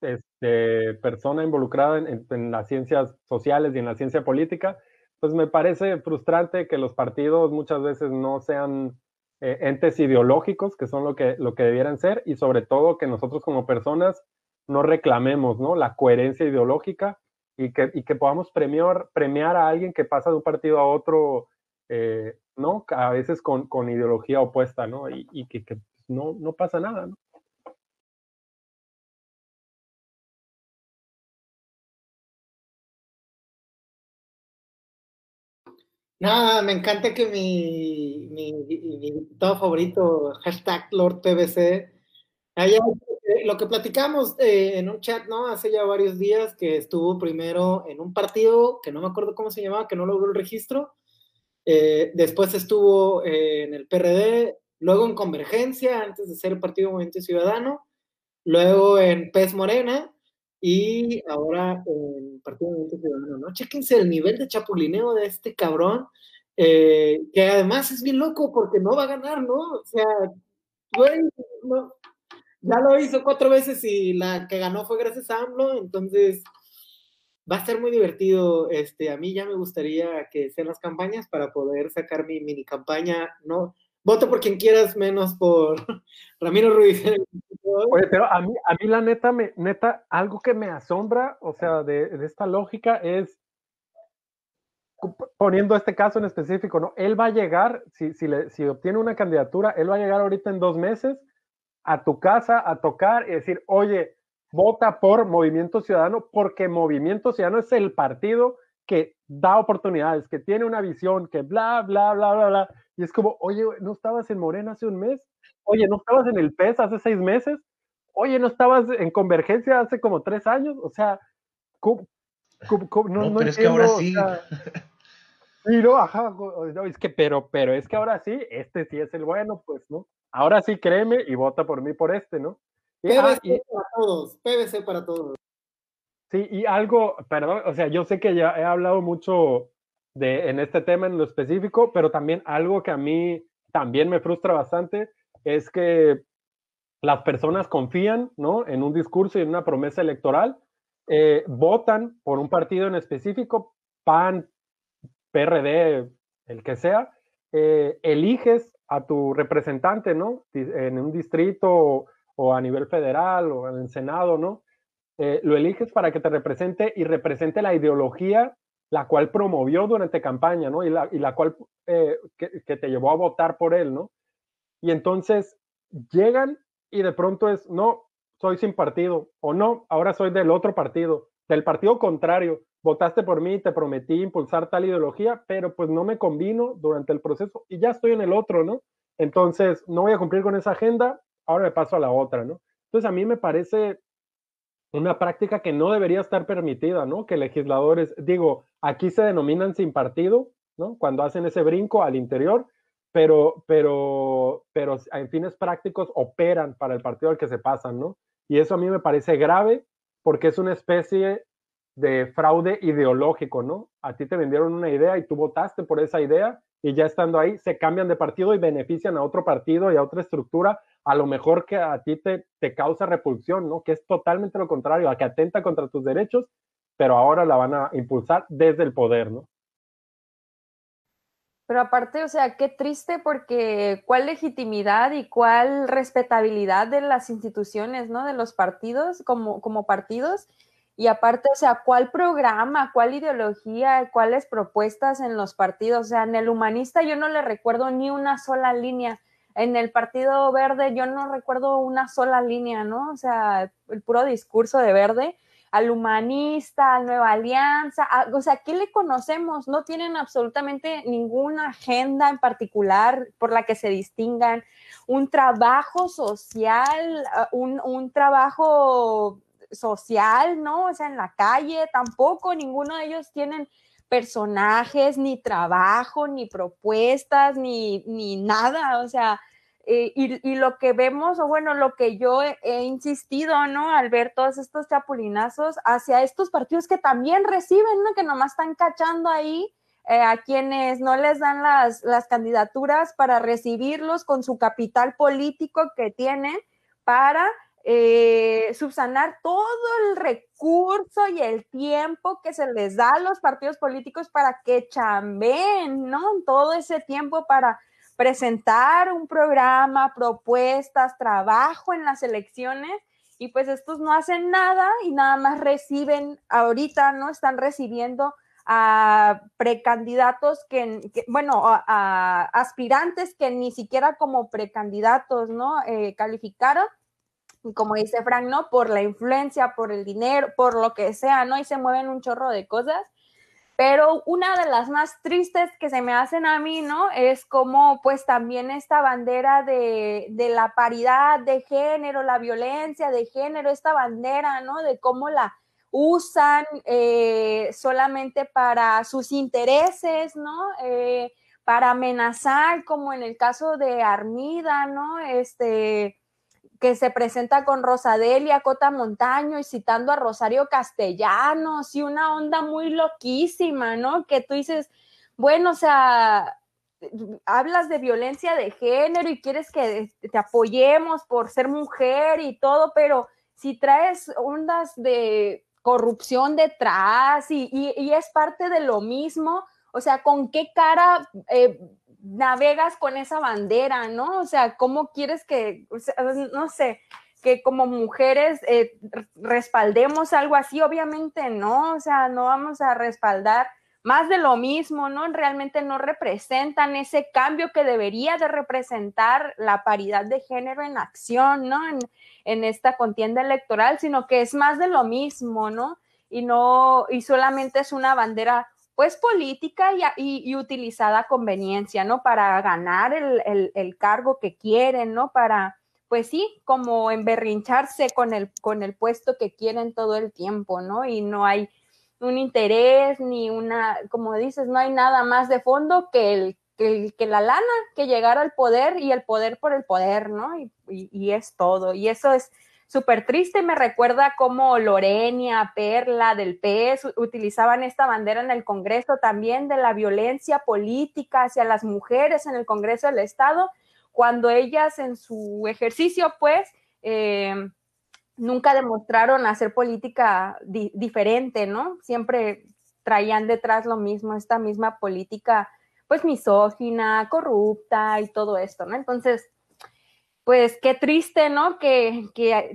este, persona involucrada en, las ciencias sociales y en la ciencia política, pues me parece frustrante que los partidos muchas veces no sean eh, entes ideológicos, que son lo que, lo que debieran ser, y sobre todo que nosotros como personas no reclamemos ¿no? la coherencia ideológica y que, y que podamos premiar, premiar a alguien que pasa de un partido a otro, eh, ¿no? A veces con, con, ideología opuesta, ¿no? Y, y que, no, no pasa nada, ¿no? Nada, me encanta que mi, mi, mi diputado favorito, hashtag LordPBC, haya lo que platicamos eh, en un chat, ¿no? Hace ya varios días que estuvo primero en un partido que no me acuerdo cómo se llamaba, que no logró el registro. Eh, después estuvo eh, en el PRD, luego en Convergencia, antes de ser el Partido Movimiento Ciudadano, luego en PES Morena y ahora en Partido Movimiento Ciudadano, ¿no? Chéquense el nivel de chapulineo de este cabrón, que además es bien loco porque no va a ganar, ¿no? O sea, güey, no, ya lo hizo cuatro veces y la que ganó fue gracias a AMLO, entonces va a ser muy divertido. Este, a mí ya me gustaría que sean las campañas para poder sacar mi mini campaña, no, voto por quien quieras, menos por Ramiro Ruiz. Oye, pero a mí, a mí la neta, me, neta, algo que me asombra, o sea, de, de, esta lógica es, poniendo este caso en específico, ¿no? Él va a llegar, si, si, le, si obtiene una candidatura, él va a llegar ahorita en dos meses a tu casa a tocar y decir, oye, vota por Movimiento Ciudadano, porque Movimiento Ciudadano es el partido que da oportunidades, que tiene una visión, que bla, bla, bla, bla, bla. Y es como, oye, ¿no estabas en Morena hace un mes? Oye, ¿no estabas en el PES hace seis meses? Oye, ¿no estabas en Convergencia hace como tres años? O sea, ¿cómo, cómo, cómo? no, no, no, pero entiendo, es que ahora sí. O sea, no, ajá, es que, pero, pero es que ahora sí, este sí es el bueno, pues, ¿no? Ahora sí créeme y vota por mí por este, ¿no? Y, PVC ah, y, para todos, PVC para todos. Sí, y algo, perdón, o sea, yo sé que ya he hablado mucho de, en este tema en lo específico, pero también algo que a mí también me frustra bastante es que las personas confían, ¿no? En un discurso y en una promesa electoral, eh, votan por un partido en específico, PAN, PRD, el que sea, eh, eliges a tu representante, ¿no? En un distrito o, a nivel federal o en el Senado, ¿no? Eh, lo eliges para que te represente y represente la ideología la cual promovió durante campaña, ¿no? Y la, y la cual eh, que, que, te llevó a votar por él, ¿no? Y entonces llegan y de pronto es, no, soy sin partido, o no, ahora soy del otro partido, del partido contrario, votaste por mí, te prometí impulsar tal ideología, pero pues no me convino durante el proceso y ya estoy en el otro, ¿no? Entonces, no voy a cumplir con esa agenda, ahora me paso a la otra, ¿no? Entonces, a mí me parece una práctica que no debería estar permitida, ¿no? Que legisladores, digo, aquí se denominan sin partido, ¿no? Cuando hacen ese brinco al interior, pero, pero, pero en fines prácticos operan para el partido al que se pasan, ¿no? Y eso a mí me parece grave porque es una especie de fraude ideológico, ¿no? A ti te vendieron una idea y tú votaste por esa idea y ya estando ahí se cambian de partido y benefician a otro partido y a otra estructura, a lo mejor que a ti te, te causa repulsión, ¿no? Que es totalmente lo contrario, a que atenta contra tus derechos, pero ahora la van a impulsar desde el poder, ¿no? Pero aparte, o sea, qué triste porque cuál legitimidad y cuál respetabilidad de las instituciones, ¿no? De los partidos como, como partidos y aparte, o sea, ¿cuál programa, cuál ideología, cuáles propuestas en los partidos? O sea, en el humanista yo no le recuerdo ni una sola línea. En el Partido Verde yo no recuerdo una sola línea, ¿no? O sea, el puro discurso de verde al humanista, a Nueva Alianza, a, o sea, ¿qué le conocemos? No tienen absolutamente ninguna agenda en particular por la que se distingan, un trabajo social, un, un trabajo social, ¿no? O sea, en la calle tampoco, ninguno de ellos tienen personajes, ni trabajo, ni propuestas, ni, ni nada, o sea, eh, y, lo que vemos, o bueno, lo que yo he, he, insistido, ¿no? Al ver todos estos chapulinazos hacia estos partidos que también reciben, ¿no? Que nomás están cachando ahí eh, a quienes no les dan las, las candidaturas para recibirlos con su capital político que tienen para eh, subsanar todo el recurso y el tiempo que se les da a los partidos políticos para que chambeen, ¿no? Todo ese tiempo para, presentar un programa, propuestas, trabajo en las elecciones y pues estos no hacen nada y nada más reciben, ahorita no están recibiendo a precandidatos que, bueno, a, aspirantes que ni siquiera como precandidatos, ¿no? Eh, calificaron, y como dice Frank, ¿no? Por la influencia, por el dinero, por lo que sea, ¿no? Y se mueven un chorro de cosas. Pero una de las más tristes que se me hacen a mí, ¿no? Es como pues también esta bandera de, de, la paridad de género, la violencia de género, esta bandera, ¿no? De cómo la usan eh, solamente para sus intereses, ¿no? Eh, para amenazar, como en el caso de Armida, ¿no? Este, que se presenta con Rosadelia Cota Montaño y citando a Rosario Castellanos y una onda muy loquísima, ¿no? Que tú dices, bueno, o sea, hablas de violencia de género y quieres que te apoyemos por ser mujer y todo, pero si traes ondas de corrupción detrás y, y, es parte de lo mismo, o sea, ¿con qué cara eh, navegas con esa bandera, ¿no? O sea, ¿cómo quieres que, no sé, que como mujeres eh, respaldemos algo así? Obviamente no, o sea, no vamos a respaldar más de lo mismo, ¿no? Realmente no representan ese cambio que debería de representar la paridad de género en acción, ¿no? En, en esta contienda electoral, sino que es más de lo mismo, ¿no? Y no, y solamente es una bandera pues política y, utilizada a conveniencia, ¿no? Para ganar el, cargo que quieren, ¿no? Para, pues sí, como emberrincharse con el, con el puesto que quieren todo el tiempo, ¿no? Y no hay un interés ni una, como dices, no hay nada más de fondo que el que, la lana, que llegar al poder y el poder por el poder, ¿no? Y, y es todo. Y eso es, súper triste. Me recuerda cómo Lorenia, Perla del PES utilizaban esta bandera en el Congreso también de la violencia política hacia las mujeres en el Congreso del Estado, cuando ellas en su ejercicio, pues, eh, nunca demostraron hacer política diferente, ¿no? Siempre traían detrás lo mismo, esta misma política, pues, misógina, corrupta y todo esto, ¿no? Entonces, pues qué triste, ¿no? Que,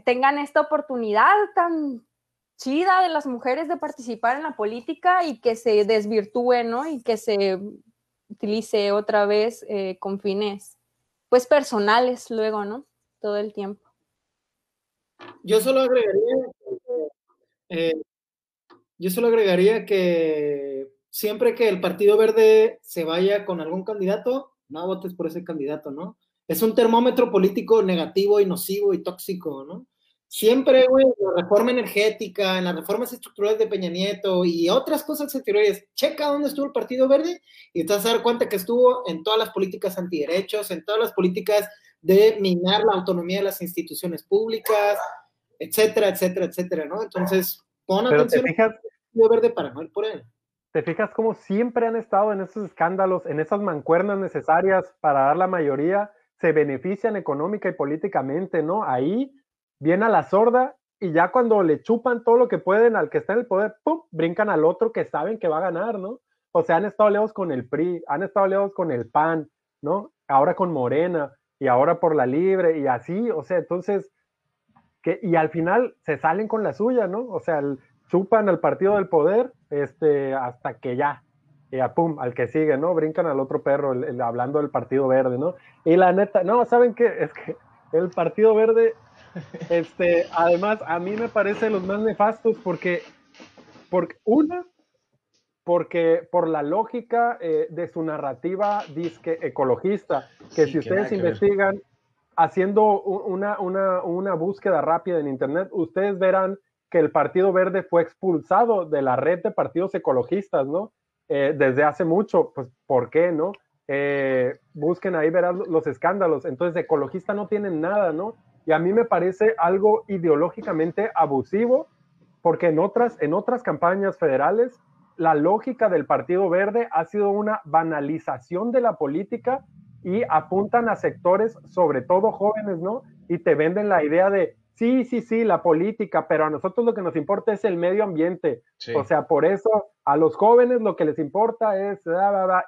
tengan esta oportunidad tan chida de las mujeres de participar en la política y que se desvirtúe, ¿no? Y que se utilice otra vez eh, con fines, pues personales luego, ¿no? Todo el tiempo. Yo solo agregaría, eh, yo solo agregaría que siempre que el Partido Verde se vaya con algún candidato, no votes por ese candidato, ¿no? Es un termómetro político negativo y nocivo y tóxico, ¿no? Siempre, güey, en la reforma energética, en las reformas estructurales de Peña Nieto y otras cosas exteriores, checa dónde estuvo el Partido Verde y te vas a dar cuenta que estuvo en todas las políticas antiderechos, en todas las políticas de minar la autonomía de las instituciones públicas, etcétera, etcétera, etcétera, ¿no? Entonces, pon atención al Partido Verde para no ir por él. ¿Te fijas cómo siempre han estado en esos escándalos, en esas mancuernas necesarias para dar la mayoría? Se benefician económica y políticamente, ¿no? Ahí viene a la sorda y ya cuando le chupan todo lo que pueden al que está en el poder, ¡pum! brincan al otro que saben que va a ganar, ¿no? O sea, han estado lejos con el PRI, han estado lejos con el PAN, ¿no? Ahora con Morena y ahora por la Libre y así, o sea, entonces, que, y al final se salen con la suya, ¿no? O sea, chupan al partido del poder este, hasta que ya, y a pum, al que sigue, ¿no? Brincan al otro perro, hablando del Partido Verde, ¿no? Y la neta, no, ¿saben qué? Es que el Partido Verde, este, además, a mí me parece los más nefastos porque, porque una, porque por la lógica eh, de su narrativa disque ecologista, que si ustedes investigan haciendo una, una, una búsqueda rápida en Internet, ustedes verán que el Partido Verde fue expulsado de la red de partidos ecologistas, ¿no? Eh, desde hace mucho, pues ¿por qué no? Eh, busquen ahí, verán los escándalos. Entonces, ecologista no tienen nada, ¿no? Y a mí me parece algo ideológicamente abusivo, porque en otras, en otras campañas federales, la lógica del Partido Verde ha sido una banalización de la política y apuntan a sectores, sobre todo jóvenes, ¿no? Y te venden la idea de, sí, sí, sí, la política, pero a nosotros lo que nos importa es el medio ambiente. O sea, por eso a los jóvenes lo que les importa es,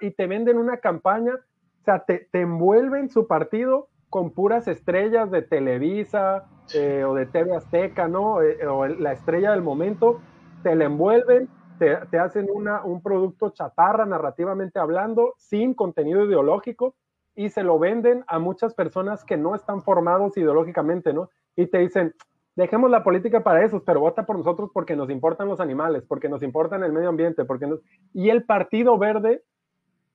y te venden una campaña O sea, te, te envuelven su partido con puras estrellas de Televisa eh, o de TV Azteca, ¿no? Eh, o la estrella del momento, te la envuelven, te, te hacen una, un producto chatarra narrativamente hablando, sin contenido ideológico, y se lo venden a muchas personas que no están formados ideológicamente, ¿no? Y te dicen, dejemos la política para eso, pero vota por nosotros porque nos importan los animales, porque nos importan el medio ambiente, porque nos... Y el Partido Verde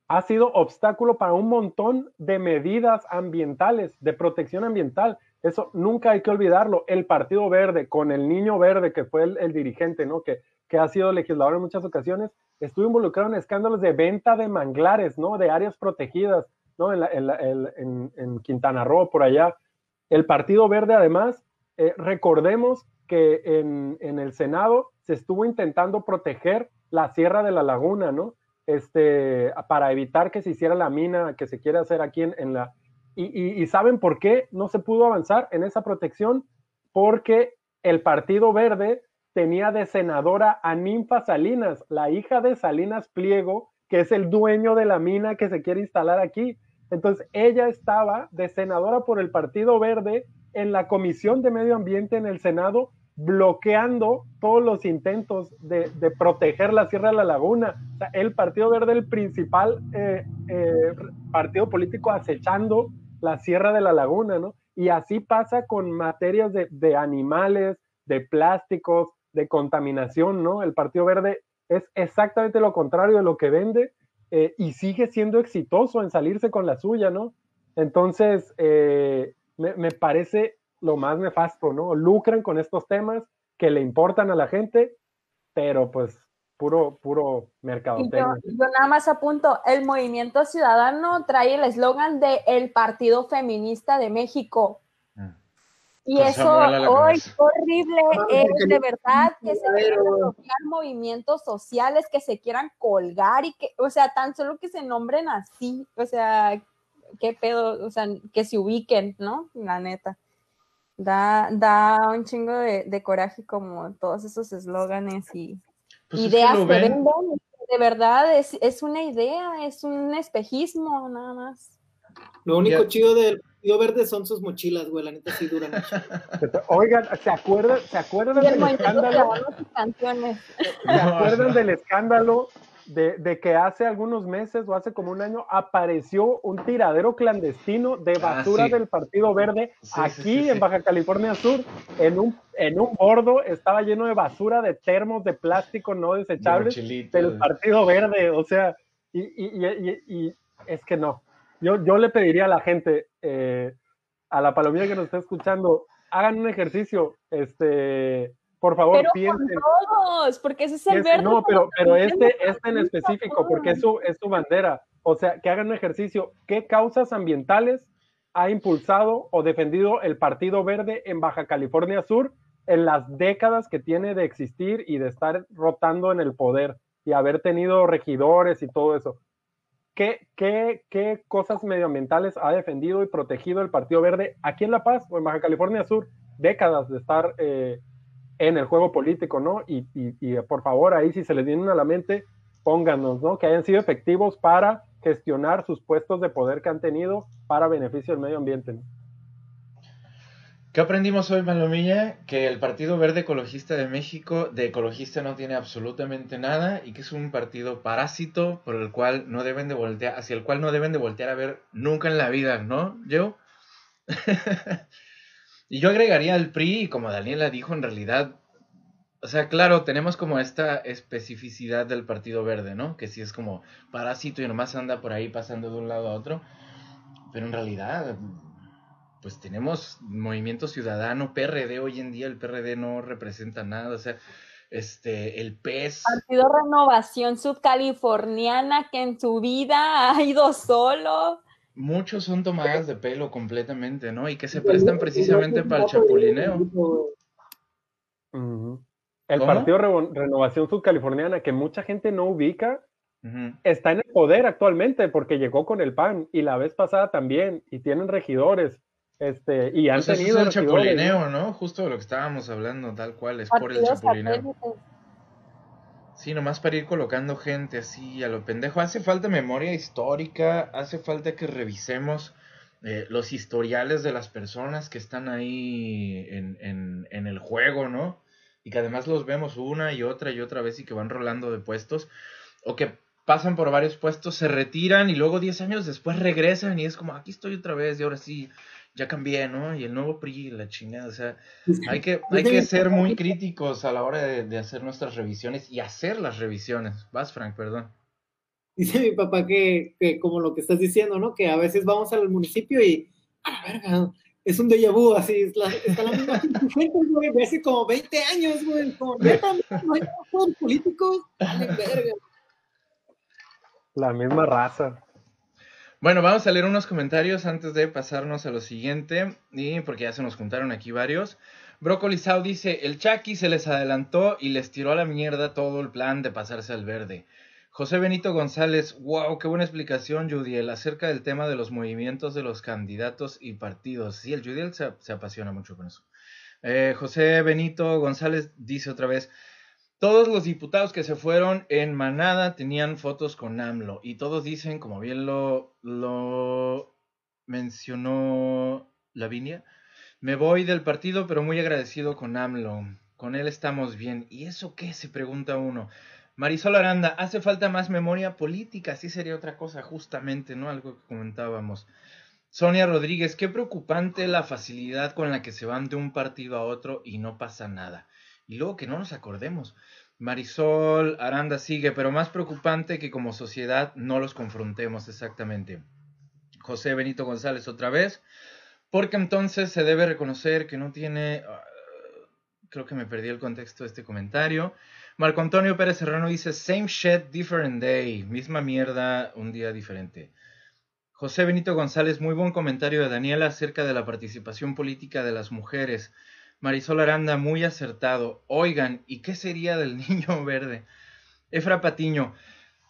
ha sido obstáculo para un montón de medidas ambientales, de protección ambiental. Eso nunca hay que olvidarlo. El Partido Verde, con el niño verde que fue el, dirigente, ¿no? Que, que ha sido legislador en muchas ocasiones, estuvo involucrado en escándalos de venta de manglares, ¿no? De áreas protegidas, ¿no? En, Quintana Roo, por allá. El Partido Verde, además, eh, recordemos que en, en el Senado se estuvo intentando proteger la Sierra de la Laguna, ¿no? este, para evitar que se hiciera la mina que se quiere hacer aquí en, la... Y, saben por qué no se pudo avanzar en esa protección? Porque el Partido Verde tenía de senadora a Ninfa Salinas, la hija de Salinas Pliego, que es el dueño de la mina que se quiere instalar aquí. Entonces, ella estaba de senadora por el Partido Verde en la Comisión de Medio Ambiente en el Senado bloqueando todos los intentos de, proteger la Sierra de la Laguna. el Partido Verde, el principal eh, eh, partido político acechando la Sierra de la Laguna, ¿no? Y así pasa con materias de, animales, de plásticos, de contaminación, ¿no? El Partido Verde es exactamente lo contrario de lo que vende eh, y sigue siendo exitoso en salirse con la suya, ¿no? Entonces, me, me parece lo más nefasto, ¿no? Lucran con estos temas que le importan a la gente, pero pues puro, puro mercado. Yo, yo, nada más apunto, el movimiento ciudadano trae el eslogan de el Partido Feminista de México. Y pues eso hoy horrible es de verdad que se quieran movimientos sociales, que se quieran colgar y que, o sea, tan solo que se nombren así, o sea, qué pedo, o sea, que se ubiquen, ¿no? La neta. Da, da un chingo de, coraje como todos esos eslóganes y pues ideas que, venden. De verdad, es, es, una idea, es un espejismo, nada más. Lo único chido del Partido Verde son sus mochilas, güey, la neta sí duran Oigan, ¿se acuerdan, ¿se acuerdan del escándalo? ¿Se acuerdan del escándalo de, que hace algunos meses o hace como un año apareció un tiradero clandestino de ah, basura del Partido Verde aquí en Baja California Sur, en un, en un bordo estaba lleno de basura de termos de plástico no desechables del Partido Verde, o sea, y, y, es que no. Yo, yo le pediría a la gente, eh, a la palomilla que nos está escuchando, hagan un ejercicio, este, por favor, pero piensen. todos, porque ese es el verde. No, pero, pero este, este en específico, porque es su, es su bandera. O sea, que hagan un ejercicio. ¿Qué causas ambientales ha impulsado o defendido el Partido Verde en Baja California Sur en las décadas que tiene de existir y de estar rotando en el poder y haber tenido regidores y todo eso? ¿Qué, cosas medioambientales ha defendido y protegido el Partido Verde aquí en La Paz o en Baja California Sur? Décadas de estar eh, en el juego político, ¿no? Y, por favor, ahí si se les viene a la mente, pónganos, ¿no? Que hayan sido efectivos para gestionar sus puestos de poder que han tenido para beneficio del medio ambiente. ¿Qué aprendimos hoy, Malomilla? Que el Partido Verde Ecologista de México de ecologista no tiene absolutamente nada y que es un partido parásito por el cual no deben de voltear, hacia el cual no deben de voltear a ver nunca en la vida, ¿no? Yo. Y yo agregaría al PRI, como Daniela dijo, en realidad, o sea, claro, tenemos como esta especificidad del Partido Verde, ¿no? Que sí es como parásito y nomás anda por ahí pasando de un lado a otro. Pero en realidad, pues tenemos movimiento ciudadano, PRD hoy en día, el PRD no representa nada, o sea, este, el PES. Partido Renovación Subcaliforniana que en su vida ha ido solo muchos son tomadas de pelo completamente, ¿no? Y que se prestan precisamente para el chapulineo. El Partido Renovación Subcaliforniana, que mucha gente no ubica, está en el poder actualmente porque llegó con el PAN y la vez pasada también, y tienen regidores. Este, y han pues tenido. el chapulineo, ¿no? Justo de lo que estábamos hablando, tal cual, es por el chapulineo. Sí, nomás para ir colocando gente así a lo pendejo. Hace falta memoria histórica, hace falta que revisemos eh, los historiales de las personas que están ahí en, en, en el juego, ¿no? Y que además los vemos una y otra y otra vez y que van rolando de puestos. O que pasan por varios puestos, se retiran y luego 10 años después regresan y es como, aquí estoy otra vez y ahora sí, ya cambié, ¿no? Y el nuevo PRI, la chingada, o sea, hay que, hay que ser muy críticos a la hora de, hacer nuestras revisiones y hacer las revisiones. Vas, Frank, perdón. Dice mi papá que, que como lo que estás diciendo, ¿no? Que a veces vamos al municipio y, a la verga, es un déjà vu, así, es la, está la misma gente, güey, de hace como 20 años, güey, como, no hay políticos, verga. La misma raza. Bueno, vamos a leer unos comentarios antes de pasarnos a lo siguiente, y porque ya se nos juntaron aquí varios. Broccoli Sau dice, el Chucky se les adelantó y les tiró a la mierda todo el plan de pasarse al verde. José Benito González, wow, qué buena explicación, Judiel, acerca del tema de los movimientos de los candidatos y partidos. Sí, el Judiel se, apasiona mucho con eso. Eh, José Benito González dice otra vez, todos los diputados que se fueron en manada tenían fotos con AMLO y todos dicen, como bien lo, lo mencionó Lavinia, me voy del partido pero muy agradecido con AMLO, con él estamos bien. ¿Y eso qué? se pregunta uno. Marisol Aranda, hace falta más memoria política, sí sería otra cosa justamente, ¿no? Algo que comentábamos. Sonia Rodríguez, qué preocupante la facilidad con la que se van de un partido a otro y no pasa nada y luego que no nos acordemos. Marisol Aranda sigue, pero más preocupante que como sociedad no los confrontemos exactamente. José Benito González otra vez, porque entonces se debe reconocer que no tiene... Ah, creo que me perdí el contexto de este comentario. Marco Antonio Pérez Serrano dice, same shit, different day. Misma mierda, un día diferente. José Benito González, muy buen comentario de Daniela acerca de la participación política de las mujeres. Marisol Aranda, muy acertado. Oigan, ¿y qué sería del niño verde? Efra Patiño,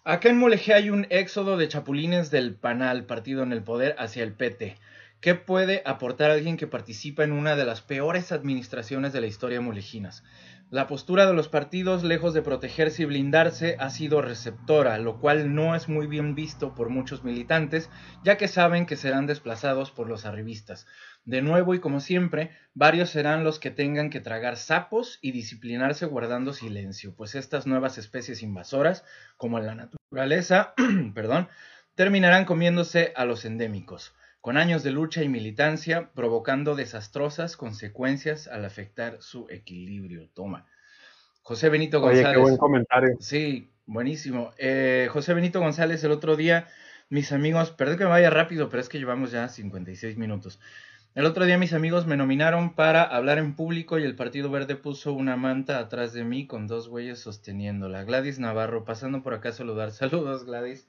acá en Mulegé hay un éxodo de chapulines del PANAL, partido en el poder, hacia el PT. ¿Qué puede aportar alguien que participa en una de las peores administraciones de la historia mulejinas? La postura de los partidos, lejos de protegerse y blindarse, ha sido receptora, lo cual no es muy bien visto por muchos militantes, ya que saben que serán desplazados por los arribistas. De nuevo y como siempre, varios serán los que tengan que tragar sapos y disciplinarse guardando silencio, pues estas nuevas especies invasoras, como la naturaleza, perdón, terminarán comiéndose a los endémicos con años de lucha y militancia, provocando desastrosas consecuencias al afectar su equilibrio. Toma. José Benito González. Oye, qué buen comentario. Sí, buenísimo. Eh, José Benito González, el otro día, mis amigos, perdón que me vaya rápido, pero es que llevamos ya 56 minutos. El otro día mis amigos me nominaron para hablar en público y el Partido Verde puso una manta atrás de mí con dos güeyes sosteniéndola. Gladys Navarro, pasando por acá a saludar. Saludos, Gladys.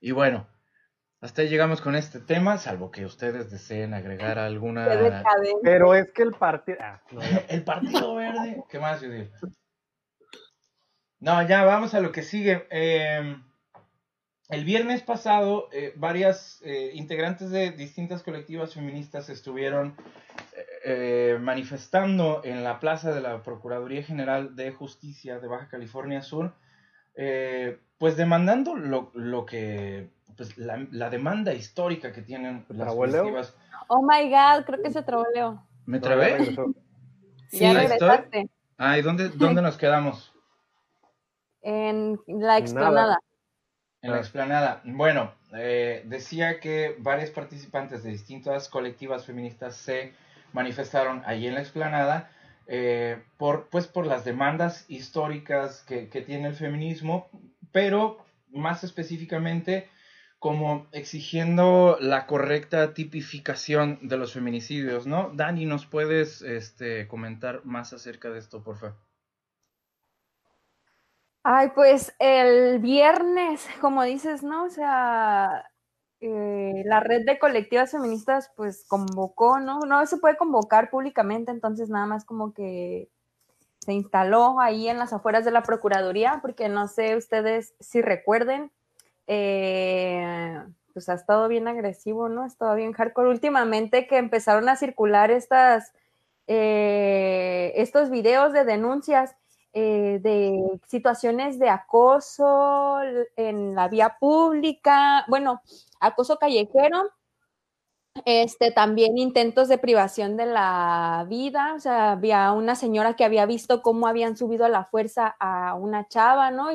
Y bueno, hasta ahí llegamos con este tema, salvo que ustedes deseen agregar alguna. Pero es que el partido. Ah, el partido verde. ¿Qué más, Judith? No, ya vamos a lo que sigue. Em, el viernes pasado, eh, varias eh, integrantes de distintas colectivas feministas estuvieron eh, manifestando en la plaza de la Procuraduría General de Justicia de Baja California Sur, pues demandando lo, lo que pues, la, demanda histórica que tienen las colectivas. Oh my god, creo que se trabó ¿Me trabé? Sí, ya regresaste. Ah, ¿y dónde, dónde nos quedamos? En la explanada. En la explanada. Bueno, eh, decía que varios participantes de distintas colectivas feministas se manifestaron allí en la explanada eh, por, pues, por las demandas históricas que, que tiene el feminismo, pero más específicamente como exigiendo la correcta tipificación de los feminicidios, ¿no? Dani, ¿nos puedes este, comentar más acerca de esto, por favor? Ay, pues el viernes, como dices, ¿no? O sea, eh, la red de colectivas feministas pues convocó, ¿no? No se puede convocar públicamente, entonces nada más como que se instaló ahí en las afueras de la Procuraduría, porque no sé ustedes si recuerden, eh, pues ha estado bien agresivo, ¿no? Ha estado bien hardcore. Últimamente que empezaron a circular estas, eh, estos videos de denuncias eh, de situaciones de acoso en la vía pública, bueno, acoso callejero, este, también intentos de privación de la vida, o sea, había una señora que había visto cómo habían subido a la fuerza a una chava, ¿no?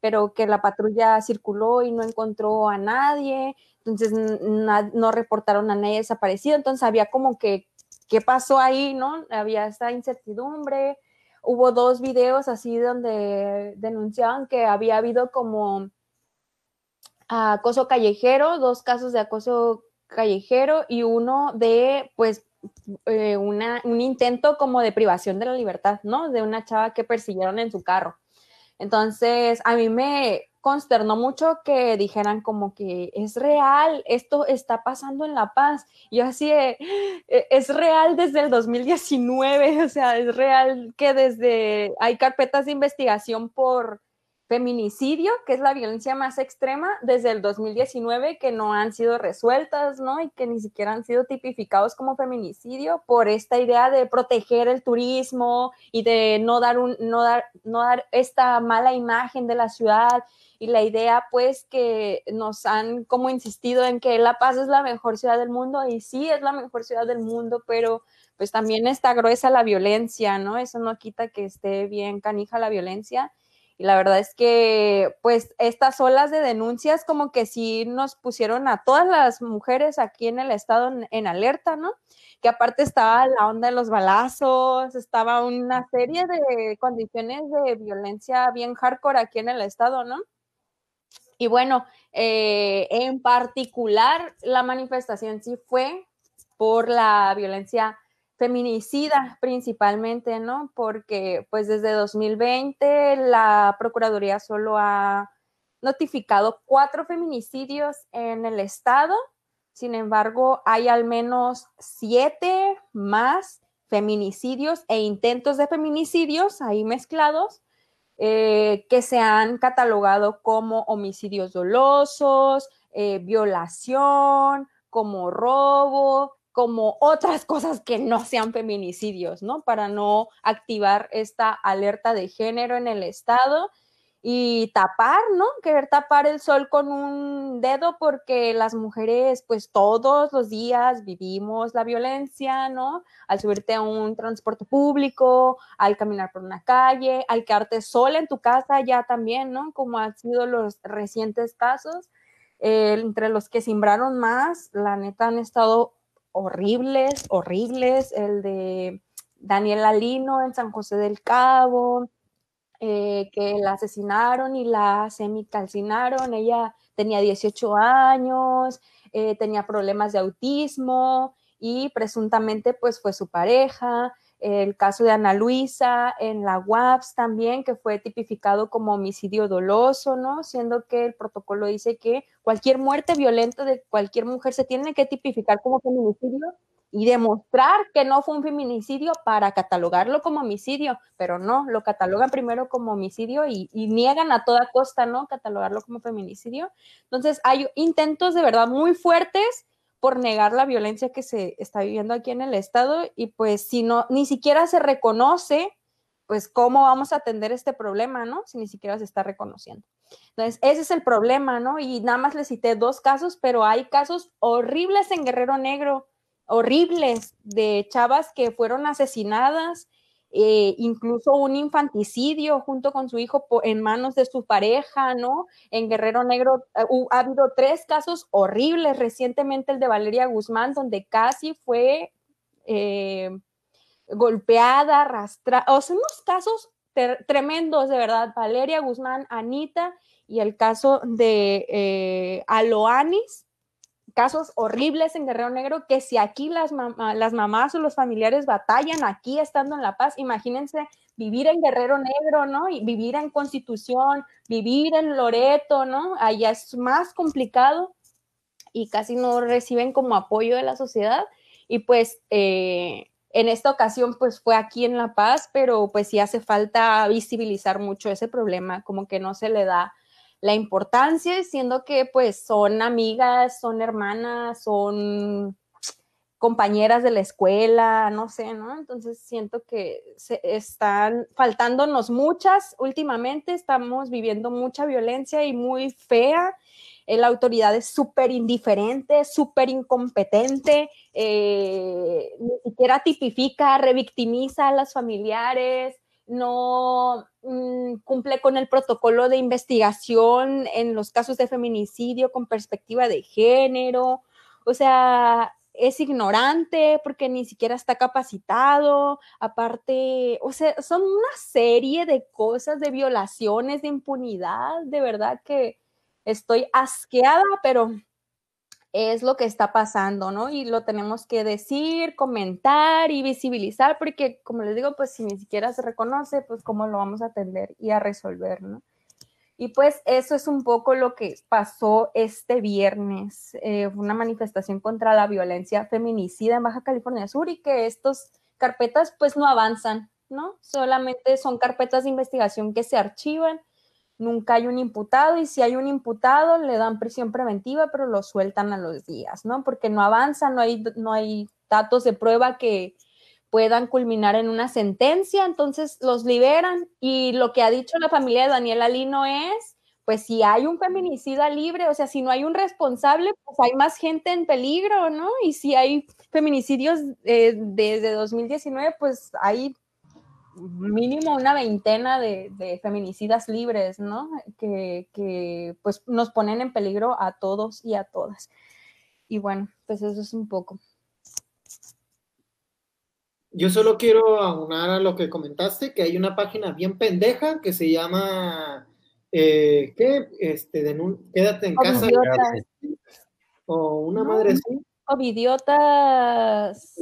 Pero que la patrulla circuló y no encontró a nadie, entonces no reportaron a nadie desaparecido, entonces había como que, ¿qué pasó ahí, no? Había esta incertidumbre, hubo dos videos así donde denunciaban que había habido como acoso callejero, dos casos de acoso callejero y uno de, pues, eh, una, un intento como de privación de la libertad, ¿no? De una chava que persiguieron en su carro. Entonces, a mí me consternó mucho que dijeran como que es real, esto está pasando en La Paz. Y yo así, e, es real desde el 2019, o sea, es real que desde, hay carpetas de investigación por feminicidio, que es la violencia más extrema desde el 2019, que no han sido resueltas, ¿no? Y que ni siquiera han sido tipificados como feminicidio por esta idea de proteger el turismo y de no dar un, no dar, no dar esta mala imagen de la ciudad. Y la idea, pues, que nos han como insistido en que La Paz es la mejor ciudad del mundo, y sí es la mejor ciudad del mundo, pero pues también está gruesa la violencia, ¿no? Eso no quita que esté bien canija la violencia y la verdad es que, pues, estas olas de denuncias como que sí nos pusieron a todas las mujeres aquí en el estado en, alerta, ¿no? Que aparte estaba la onda de los balazos, estaba una serie de condiciones de violencia bien hardcore aquí en el estado, ¿no? Y bueno, eh, en particular, la manifestación sí fue por la violencia feminicida principalmente, ¿no? Porque pues desde 2020 la Procuraduría solo ha notificado cuatro feminicidios en el estado, sin embargo hay al menos siete más feminicidios e intentos de feminicidios ahí mezclados eh, que se han catalogado como homicidios dolosos, eh, violación, como robo, como otras cosas que no sean feminicidios, ¿no? Para no activar esta alerta de género en el Estado y tapar, ¿no? Querer tapar el sol con un dedo porque las mujeres pues todos los días vivimos la violencia, ¿no? Al subirte a un transporte público, al caminar por una calle, al quedarte sola en tu casa ya también, ¿no? Como han sido los recientes casos. Eh, entre los que simbraron más, la neta han estado horribles, horribles, el de Daniel Alino en San José del Cabo, eh, que la asesinaron y la semicalcinaron, ella tenía 18 años, eh, tenía problemas de autismo y presuntamente pues fue su pareja, el caso de Ana Luisa en la UAPS también, que fue tipificado como homicidio doloso, ¿no? Siendo que el protocolo dice que cualquier muerte violenta de cualquier mujer se tiene que tipificar como feminicidio y demostrar que no fue un feminicidio para catalogarlo como homicidio, pero no, lo catalogan primero como homicidio y, y, niegan a toda costa, ¿no? Catalogarlo como feminicidio. Entonces, hay intentos de verdad muy fuertes por negar la violencia que se está viviendo aquí en el estado y pues si no, ni siquiera se reconoce, pues cómo vamos a atender este problema, ¿no? Si ni siquiera se está reconociendo. Entonces, ese es el problema, ¿no? Y nada más le cité dos casos, pero hay casos horribles en Guerrero Negro, horribles de chavas que fueron asesinadas eh, incluso un infanticidio junto con su hijo en manos de su pareja, ¿no? En Guerrero Negro eh, ha habido tres casos horribles, recientemente el de Valeria Guzmán, donde casi fue eh, golpeada, arrastrada, o sea, unos casos tremendos, de verdad, Valeria Guzmán, Anita y el caso de Aloanis, casos horribles en Guerrero Negro que si aquí las, las mamás o los familiares batallan aquí estando en La Paz, imagínense vivir en Guerrero Negro, ¿no? Y vivir en Constitución, vivir en Loreto, ¿no? Allá es más complicado y casi no reciben como apoyo de la sociedad. Y pues eh, en esta ocasión pues fue aquí en La Paz, pero pues sí hace falta visibilizar mucho ese problema, como que no se le da la importancia, siendo que pues son amigas, son hermanas, son compañeras de la escuela, no sé, ¿no? Entonces siento que se están faltándonos muchas últimamente, estamos viviendo mucha violencia y muy fea. La autoridad es súper indiferente, súper incompetente, eh, ni siquiera tipifica, revictimiza a las familiares, no mm, cumple con el protocolo de investigación en los casos de feminicidio con perspectiva de género. O sea, es ignorante porque ni siquiera está capacitado, aparte, o sea, son una serie de cosas, de violaciones, de impunidad, de verdad que estoy asqueada, pero es lo que está pasando, ¿no? Y lo tenemos que decir, comentar y visibilizar, porque como les digo, pues si ni siquiera se reconoce, pues cómo lo vamos a atender y a resolver, ¿no? Y pues eso es un poco lo que pasó este viernes, eh, una manifestación contra la violencia feminicida en Baja California Sur y que estas carpetas pues no avanzan, ¿no? Solamente son carpetas de investigación que se archivan, nunca hay un imputado y si hay un imputado le dan prisión preventiva, pero lo sueltan a los días, ¿no? Porque no avanza, no hay, no hay datos de prueba que, puedan culminar en una sentencia, entonces los liberan. Y lo que ha dicho la familia de Daniela Lino es, pues si hay un feminicida libre, o sea, si no hay un responsable, pues hay más gente en peligro, ¿no? Y si hay feminicidios eh, desde 2019, pues hay mínimo una veintena de, feminicidas libres, ¿no? Que, que, pues nos ponen en peligro a todos y a todas. Y bueno, pues eso es un poco. Yo solo quiero aunar a lo que comentaste, que hay una página bien pendeja que se llama, eh, ¿qué? Este, quédate en casa. O una madre así. Covidiotas.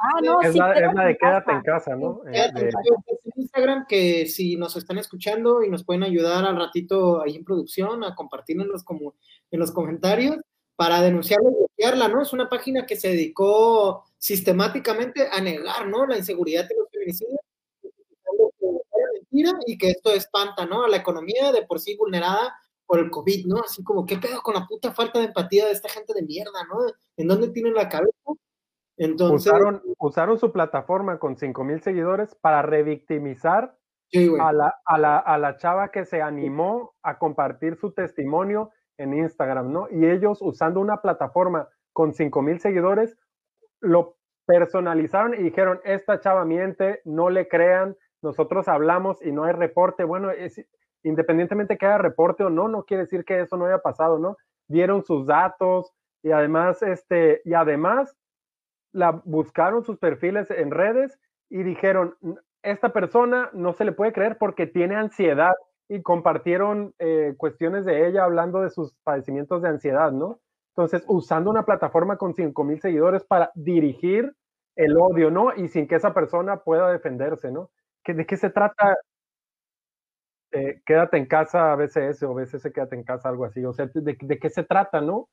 Ah, no, es, la, de quédate en casa, ¿no? Quédate en Instagram, que si nos están escuchando y nos pueden ayudar al ratito ahí en producción, a compartirnos como en los comentarios para denunciarla y bloquearla, ¿no? Es una página que se dedicó sistemáticamente a negar, ¿no? La inseguridad de los feminicidios, mentira y que esto espanta, ¿no? A la economía de por sí vulnerada por el COVID, ¿no? Así como, ¿qué pedo con la puta falta de empatía de esta gente de mierda, ¿no? ¿En dónde tienen la cabeza? Entonces... Usaron, su plataforma con 5 mil seguidores para revictimizar a, la, a, la, a la chava que se animó a compartir su testimonio en Instagram, ¿no? Y ellos usando una plataforma con 5 mil seguidores, lo personalizaron y dijeron, esta chava miente, no le crean, nosotros hablamos y no hay reporte. Bueno, es, independientemente que haya reporte o no, no quiere decir que eso no haya pasado, ¿no? Dieron sus datos y además, este, y además la buscaron sus perfiles en redes y dijeron, esta persona no se le puede creer porque tiene ansiedad y compartieron eh, cuestiones de ella hablando de sus padecimientos de ansiedad, ¿no? Entonces, usando una plataforma con 5 mil seguidores para dirigir el odio, ¿no? Y sin que esa persona pueda defenderse, ¿no? ¿De qué se trata? Eh, quédate en casa veces o veces quédate en casa, algo así. O sea, ¿de, ¿de, qué se trata, no?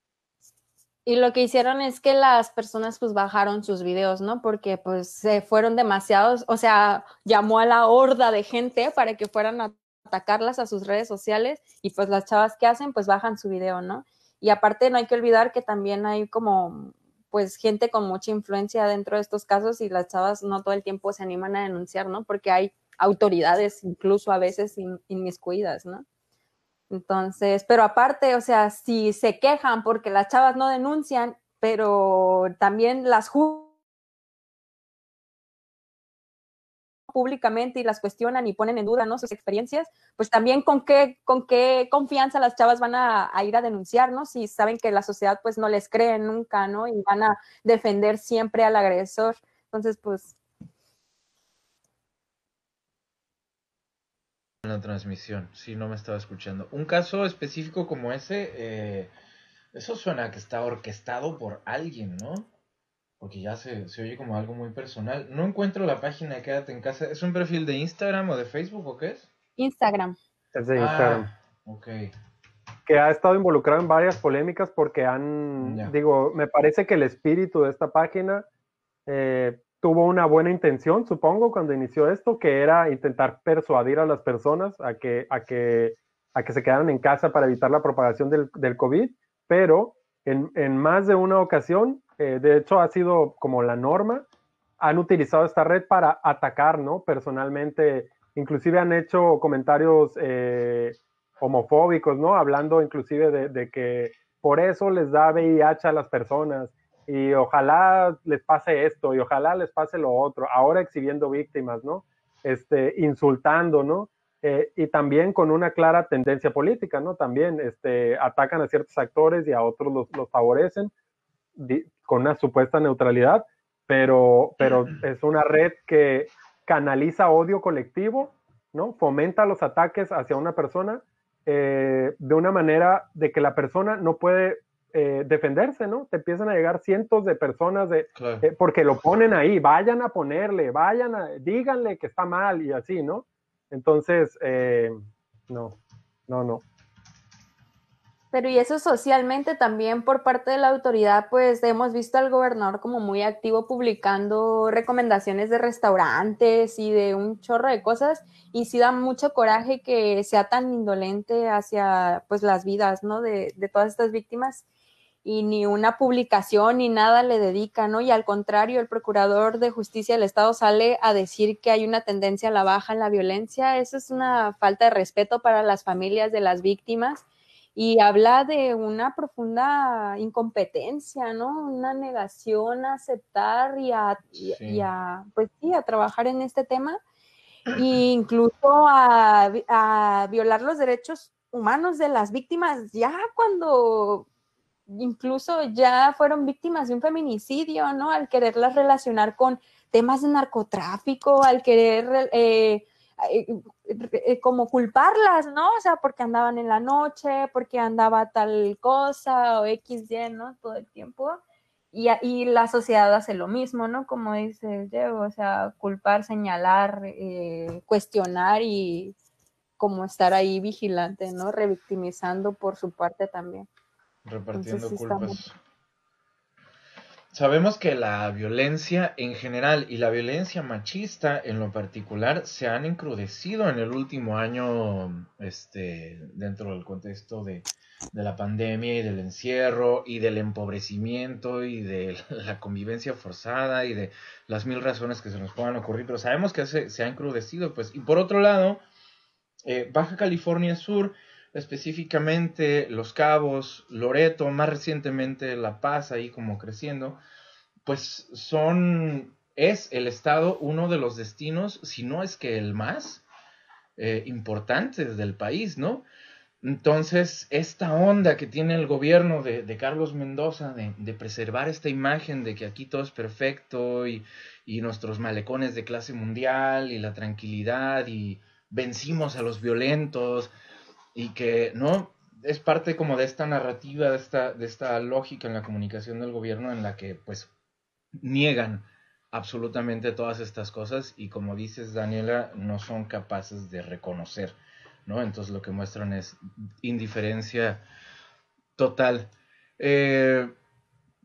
Y lo que hicieron es que las personas pues bajaron sus videos, ¿no? Porque pues se fueron demasiados, o sea, llamó a la horda de gente para que fueran a atacarlas a sus redes sociales y pues las chavas que hacen pues bajan su video, ¿no? Y aparte no hay que olvidar que también hay como pues gente con mucha influencia dentro de estos casos y las chavas no todo el tiempo se animan a denunciar, ¿no? Porque hay autoridades incluso a veces inmiscuidas, ¿no? Entonces, pero aparte, o sea, si se quejan porque las chavas no denuncian, pero también las públicamente y las cuestionan y ponen en duda ¿no? sus experiencias, pues también con qué, con qué confianza las chavas van a, ir a denunciar, ¿no? Si saben que la sociedad pues no les cree nunca, ¿no? Y van a defender siempre al agresor. Entonces, pues... La transmisión, sí, no me estaba escuchando. Un caso específico como ese, eh, eso suena que está orquestado por alguien, ¿no? porque ya se, se, oye como algo muy personal. No encuentro la página de Quédate en Casa. ¿Es un perfil de Instagram o de Facebook o qué es? Instagram. Es de Instagram. Ah, ok. Que ha estado involucrado en varias polémicas porque han, digo, me parece que el espíritu de esta página eh, tuvo una buena intención, supongo, cuando inició esto, que era intentar persuadir a las personas a que, a que, a que se quedaran en casa para evitar la propagación del, del COVID, pero en, en más de una ocasión eh, de hecho ha sido como la norma, han utilizado esta red para atacar, ¿no? Personalmente, inclusive han hecho comentarios eh, homofóbicos, ¿no? Hablando inclusive de, de, que por eso les da VIH a las personas y ojalá les pase esto y ojalá les pase lo otro, ahora exhibiendo víctimas, ¿no? Este, insultando, ¿no? Eh, y también con una clara tendencia política, ¿no? También este, atacan a ciertos actores y a otros los, los favorecen con una supuesta neutralidad, pero, pero es una red que canaliza odio colectivo, ¿no? Fomenta los ataques hacia una persona eh, de una manera de que la persona no puede eh, defenderse, ¿no? Te empiezan a llegar cientos de personas de, eh, porque lo ponen ahí, vayan a ponerle, vayan a, díganle que está mal y así, ¿no? Entonces, no, no, no. Pero y eso socialmente también por parte de la autoridad, pues hemos visto al gobernador como muy activo publicando recomendaciones de restaurantes y de un chorro de cosas y sí da mucho coraje que sea tan indolente hacia pues las vidas, ¿no? De, de todas estas víctimas y ni una publicación ni nada le dedica, ¿no? Y al contrario, el procurador de justicia del Estado sale a decir que hay una tendencia a la baja en la violencia. Eso es una falta de respeto para las familias de las víctimas y habla de una profunda incompetencia, ¿no? Una negación a aceptar y a, a pues sí, a trabajar en este tema e incluso a, a, violar los derechos humanos de las víctimas ya cuando incluso ya fueron víctimas de un feminicidio, ¿no? Al quererlas relacionar con temas de narcotráfico, al querer eh, eh, eh, como culparlas, ¿no? O sea, porque andaban en la noche, porque andaba tal cosa o X, Y, ¿no? Todo el tiempo. Y, y la sociedad hace lo mismo, ¿no? Como dice Diego, o sea, culpar, señalar, eh, cuestionar y como estar ahí vigilante, ¿no? Revictimizando por su parte también. Repartiendo culpas. Sabemos que la violencia en general y la violencia machista en lo particular se han encrudecido en el último año este, dentro del contexto de, la pandemia y del encierro y del empobrecimiento y de la convivencia forzada y de las mil razones que se nos puedan ocurrir, pero sabemos que se, se ha encrudecido. Pues. Y por otro lado, eh, Baja California Sur, específicamente Los Cabos, Loreto, más recientemente La Paz, ahí como creciendo, pues son, es el estado uno de los destinos, si no es que el más eh, importante del país, ¿no? Entonces, esta onda que tiene el gobierno de, Carlos Mendoza de, de, preservar esta imagen de que aquí todo es perfecto y, y nuestros malecones de clase mundial y la tranquilidad y vencimos a los violentos y que, ¿no? Es parte como de esta narrativa, de esta, de esta lógica en la comunicación del gobierno en la que, pues, niegan absolutamente todas estas cosas y como dices, Daniela, no son capaces de reconocer, ¿no? Entonces lo que muestran es indiferencia total. Eh,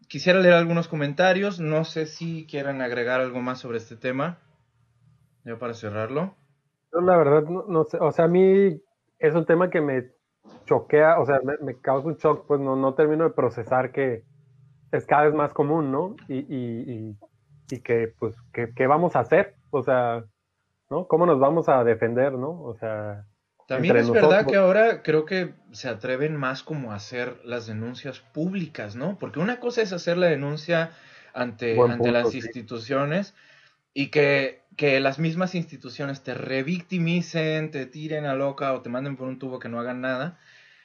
quisiera leer algunos comentarios, no sé si quieran agregar algo más sobre este tema, ya para cerrarlo. la verdad, no sé, o sea, a mí es un tema que me choquea, o sea, me, causa un shock, pues no, no termino de procesar que es cada vez más común, ¿no? Y, y, y, que, pues, ¿qué vamos a hacer? O sea, ¿no? ¿Cómo nos vamos a defender, no? O sea... También es verdad que ahora creo que se atreven más como a hacer las denuncias públicas, ¿no? Porque una cosa es hacer la denuncia ante, ante las instituciones y que, que, las mismas instituciones te revictimicen, te tiren a loca o te manden por un tubo que no hagan nada.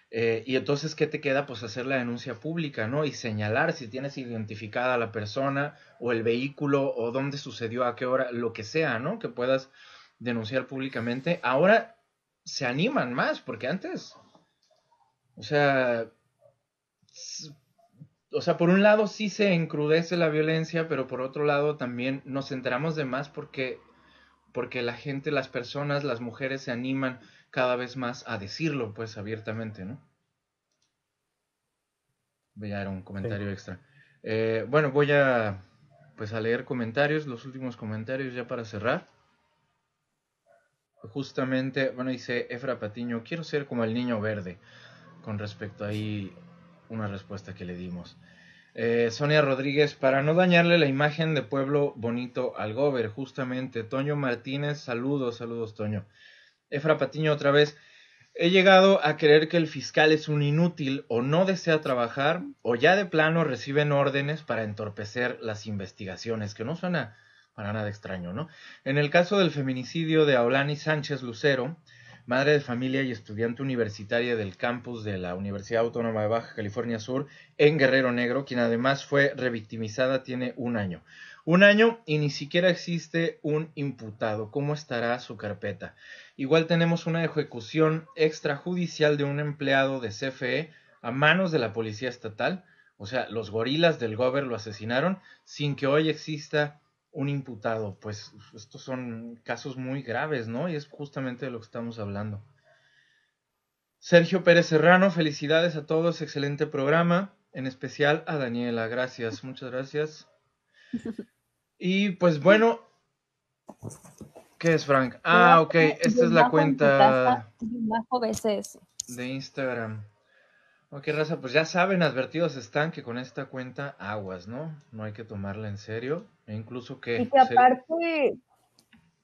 Eh, y entonces, ¿qué te queda? Pues hacer la denuncia pública, ¿no? Y señalar si tienes identificada a la persona o el vehículo o dónde sucedió, a qué hora, lo que sea, ¿no? Que puedas denunciar públicamente. Ahora se animan más, porque antes, o sea, o sea, por un lado sí se encrudece la violencia, pero por otro lado también nos enteramos de más porque, porque la gente, las personas, las mujeres se animan cada vez más a decirlo, pues abiertamente, ¿no? Ya era un comentario extra. Eh, bueno, voy a, pues a leer comentarios, los últimos comentarios ya para cerrar. Justamente, bueno, dice Efra Patiño, quiero ser como el niño verde, con respecto ahí una respuesta que le dimos. Eh, Sonia Rodríguez, para no dañarle la imagen de pueblo bonito al Gober, justamente. Toño Martínez, saludos, saludos, Toño. Efra Patiño, otra vez. He llegado a creer que el fiscal es un inútil o no desea trabajar o ya de plano reciben órdenes para entorpecer las investigaciones, que no suena para nada extraño, ¿no? En el caso del feminicidio de Aulani Sánchez Lucero, madre de familia y estudiante universitaria del campus de la Universidad Autónoma de Baja California Sur en Guerrero Negro, quien además fue revictimizada, tiene un año. Un año y ni siquiera existe un imputado. ¿Cómo estará su carpeta? Igual tenemos una ejecución extrajudicial de un empleado de CFE a manos de la policía estatal. O sea, los gorilas del Gober lo asesinaron sin que hoy exista un imputado. Pues estos son casos muy graves, ¿no? Y es justamente de lo que estamos hablando. Sergio Pérez Serrano, felicidades a todos, excelente programa, en especial a Daniela, gracias, muchas gracias. Y pues bueno, ¿qué es Frank? Ah, ok, esta es la cuenta de Instagram. Ok, raza, pues ya saben, advertidos están que con esta cuenta aguas, ¿no? No hay que tomarla en serio, e incluso que... Y que aparte,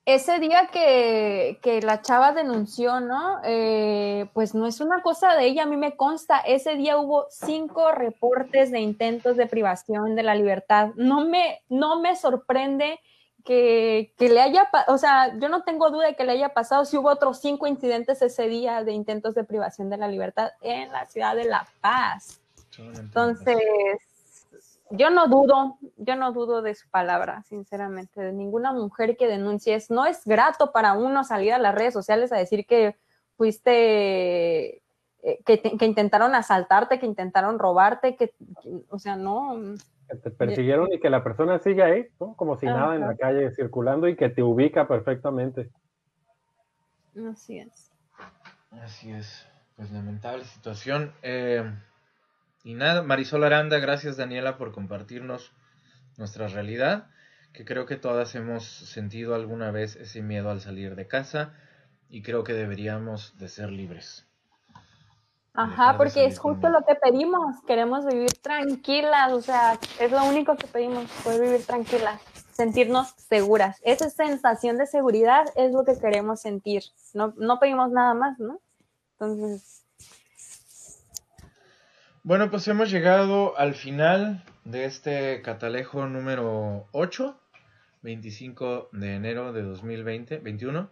ese día que, que, la chava denunció, ¿no? Eh, pues no es una cosa de ella, a mí me consta, ese día hubo cinco reportes de intentos de privación de la libertad. No me, no me sorprende que, que le haya, o sea, yo no tengo duda de que le haya pasado si hubo otros cinco incidentes ese día de intentos de privación de la libertad en la ciudad de La Paz. Entonces, yo no dudo, yo no dudo de su palabra, sinceramente, de ninguna mujer que denuncie. No es grato para uno salir a las redes sociales a decir que fuiste, eh, que, que, intentaron asaltarte, que intentaron robarte, que, o sea, no. Que te persiguieron y que la persona sigue ahí, ¿no? Como si nada en la calle circulando y que te ubica perfectamente. Así es. Así es. Pues lamentable situación. Eh, y nada, Marisol Aranda, gracias Daniela por compartirnos nuestra realidad, que creo que todas hemos sentido alguna vez ese miedo al salir de casa y creo que deberíamos de ser libres. Ajá, porque es justo lo que pedimos, queremos vivir tranquilas, o sea, es lo único que pedimos, poder vivir tranquilas, sentirnos seguras. Esa sensación de seguridad es lo que queremos sentir, no, no pedimos nada más, ¿no? Entonces, bueno, pues hemos llegado al final de este catalejo número 8, 25 de enero de 2020, 21.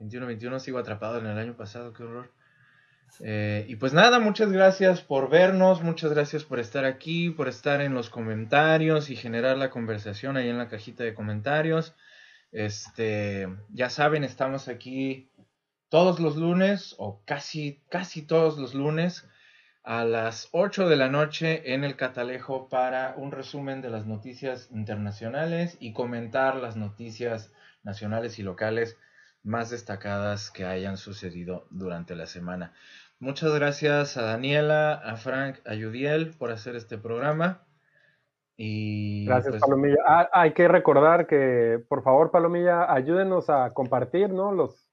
21, 21, sigo atrapado en el año pasado, qué horror. Eh, y pues nada, muchas gracias por vernos, muchas gracias por estar aquí, por estar en los comentarios y generar la conversación ahí en la cajita de comentarios. Este, ya saben, estamos aquí todos los lunes o casi, casi todos los lunes a las 8 de la noche en el Catalejo para un resumen de las noticias internacionales y comentar las noticias nacionales y locales más destacadas que hayan sucedido durante la semana. Muchas gracias a Daniela, a Frank, a Yudiel por hacer este programa. Y gracias, pues, Palomilla. Ah, hay que recordar que, por favor, Palomilla, ayúdenos a compartir, ¿no? Los,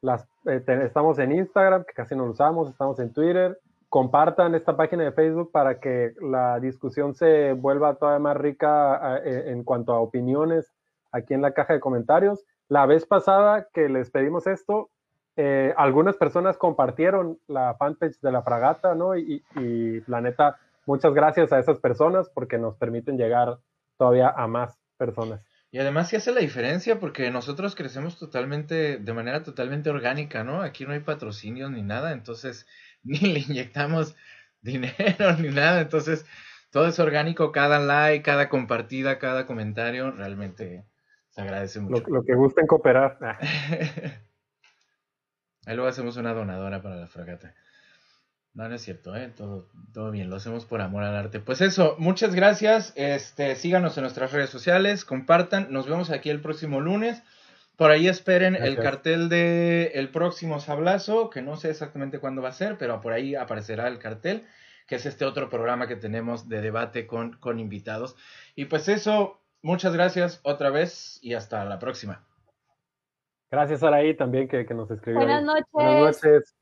las, eh, estamos en Instagram, que casi no lo usamos, estamos en Twitter, compartan esta página de Facebook para que la discusión se vuelva todavía más rica e, en cuanto a opiniones aquí en la caja de comentarios. La vez pasada que les pedimos esto, eh, algunas personas compartieron la fanpage de la fragata, ¿no? Y, y, la neta, muchas gracias a esas personas porque nos permiten llegar todavía a más personas. Y además sí hace la diferencia porque nosotros crecemos totalmente, de manera totalmente orgánica, ¿no? Aquí no hay patrocinios ni nada, entonces ni le inyectamos dinero ni nada. Entonces, todo es orgánico, cada like, cada compartida, cada comentario, realmente se agradece mucho. Lo, que gusten cooperar. Ah. Ahí luego hacemos una donadora para la fragata. No, no es cierto, ¿eh? todo, todo bien, lo hacemos por amor al arte. Pues eso, muchas gracias. Este, síganos en nuestras redes sociales, compartan. Nos vemos aquí el próximo lunes. Por ahí esperen el cartel de el próximo sablazo, que no sé exactamente cuándo va a ser, pero por ahí aparecerá el cartel, que es este otro programa que tenemos de debate con, con invitados. Y pues eso, muchas gracias otra vez y hasta la próxima. Gracias, Araí, también que, que nos escribió. Buenas noches. Buenas noches.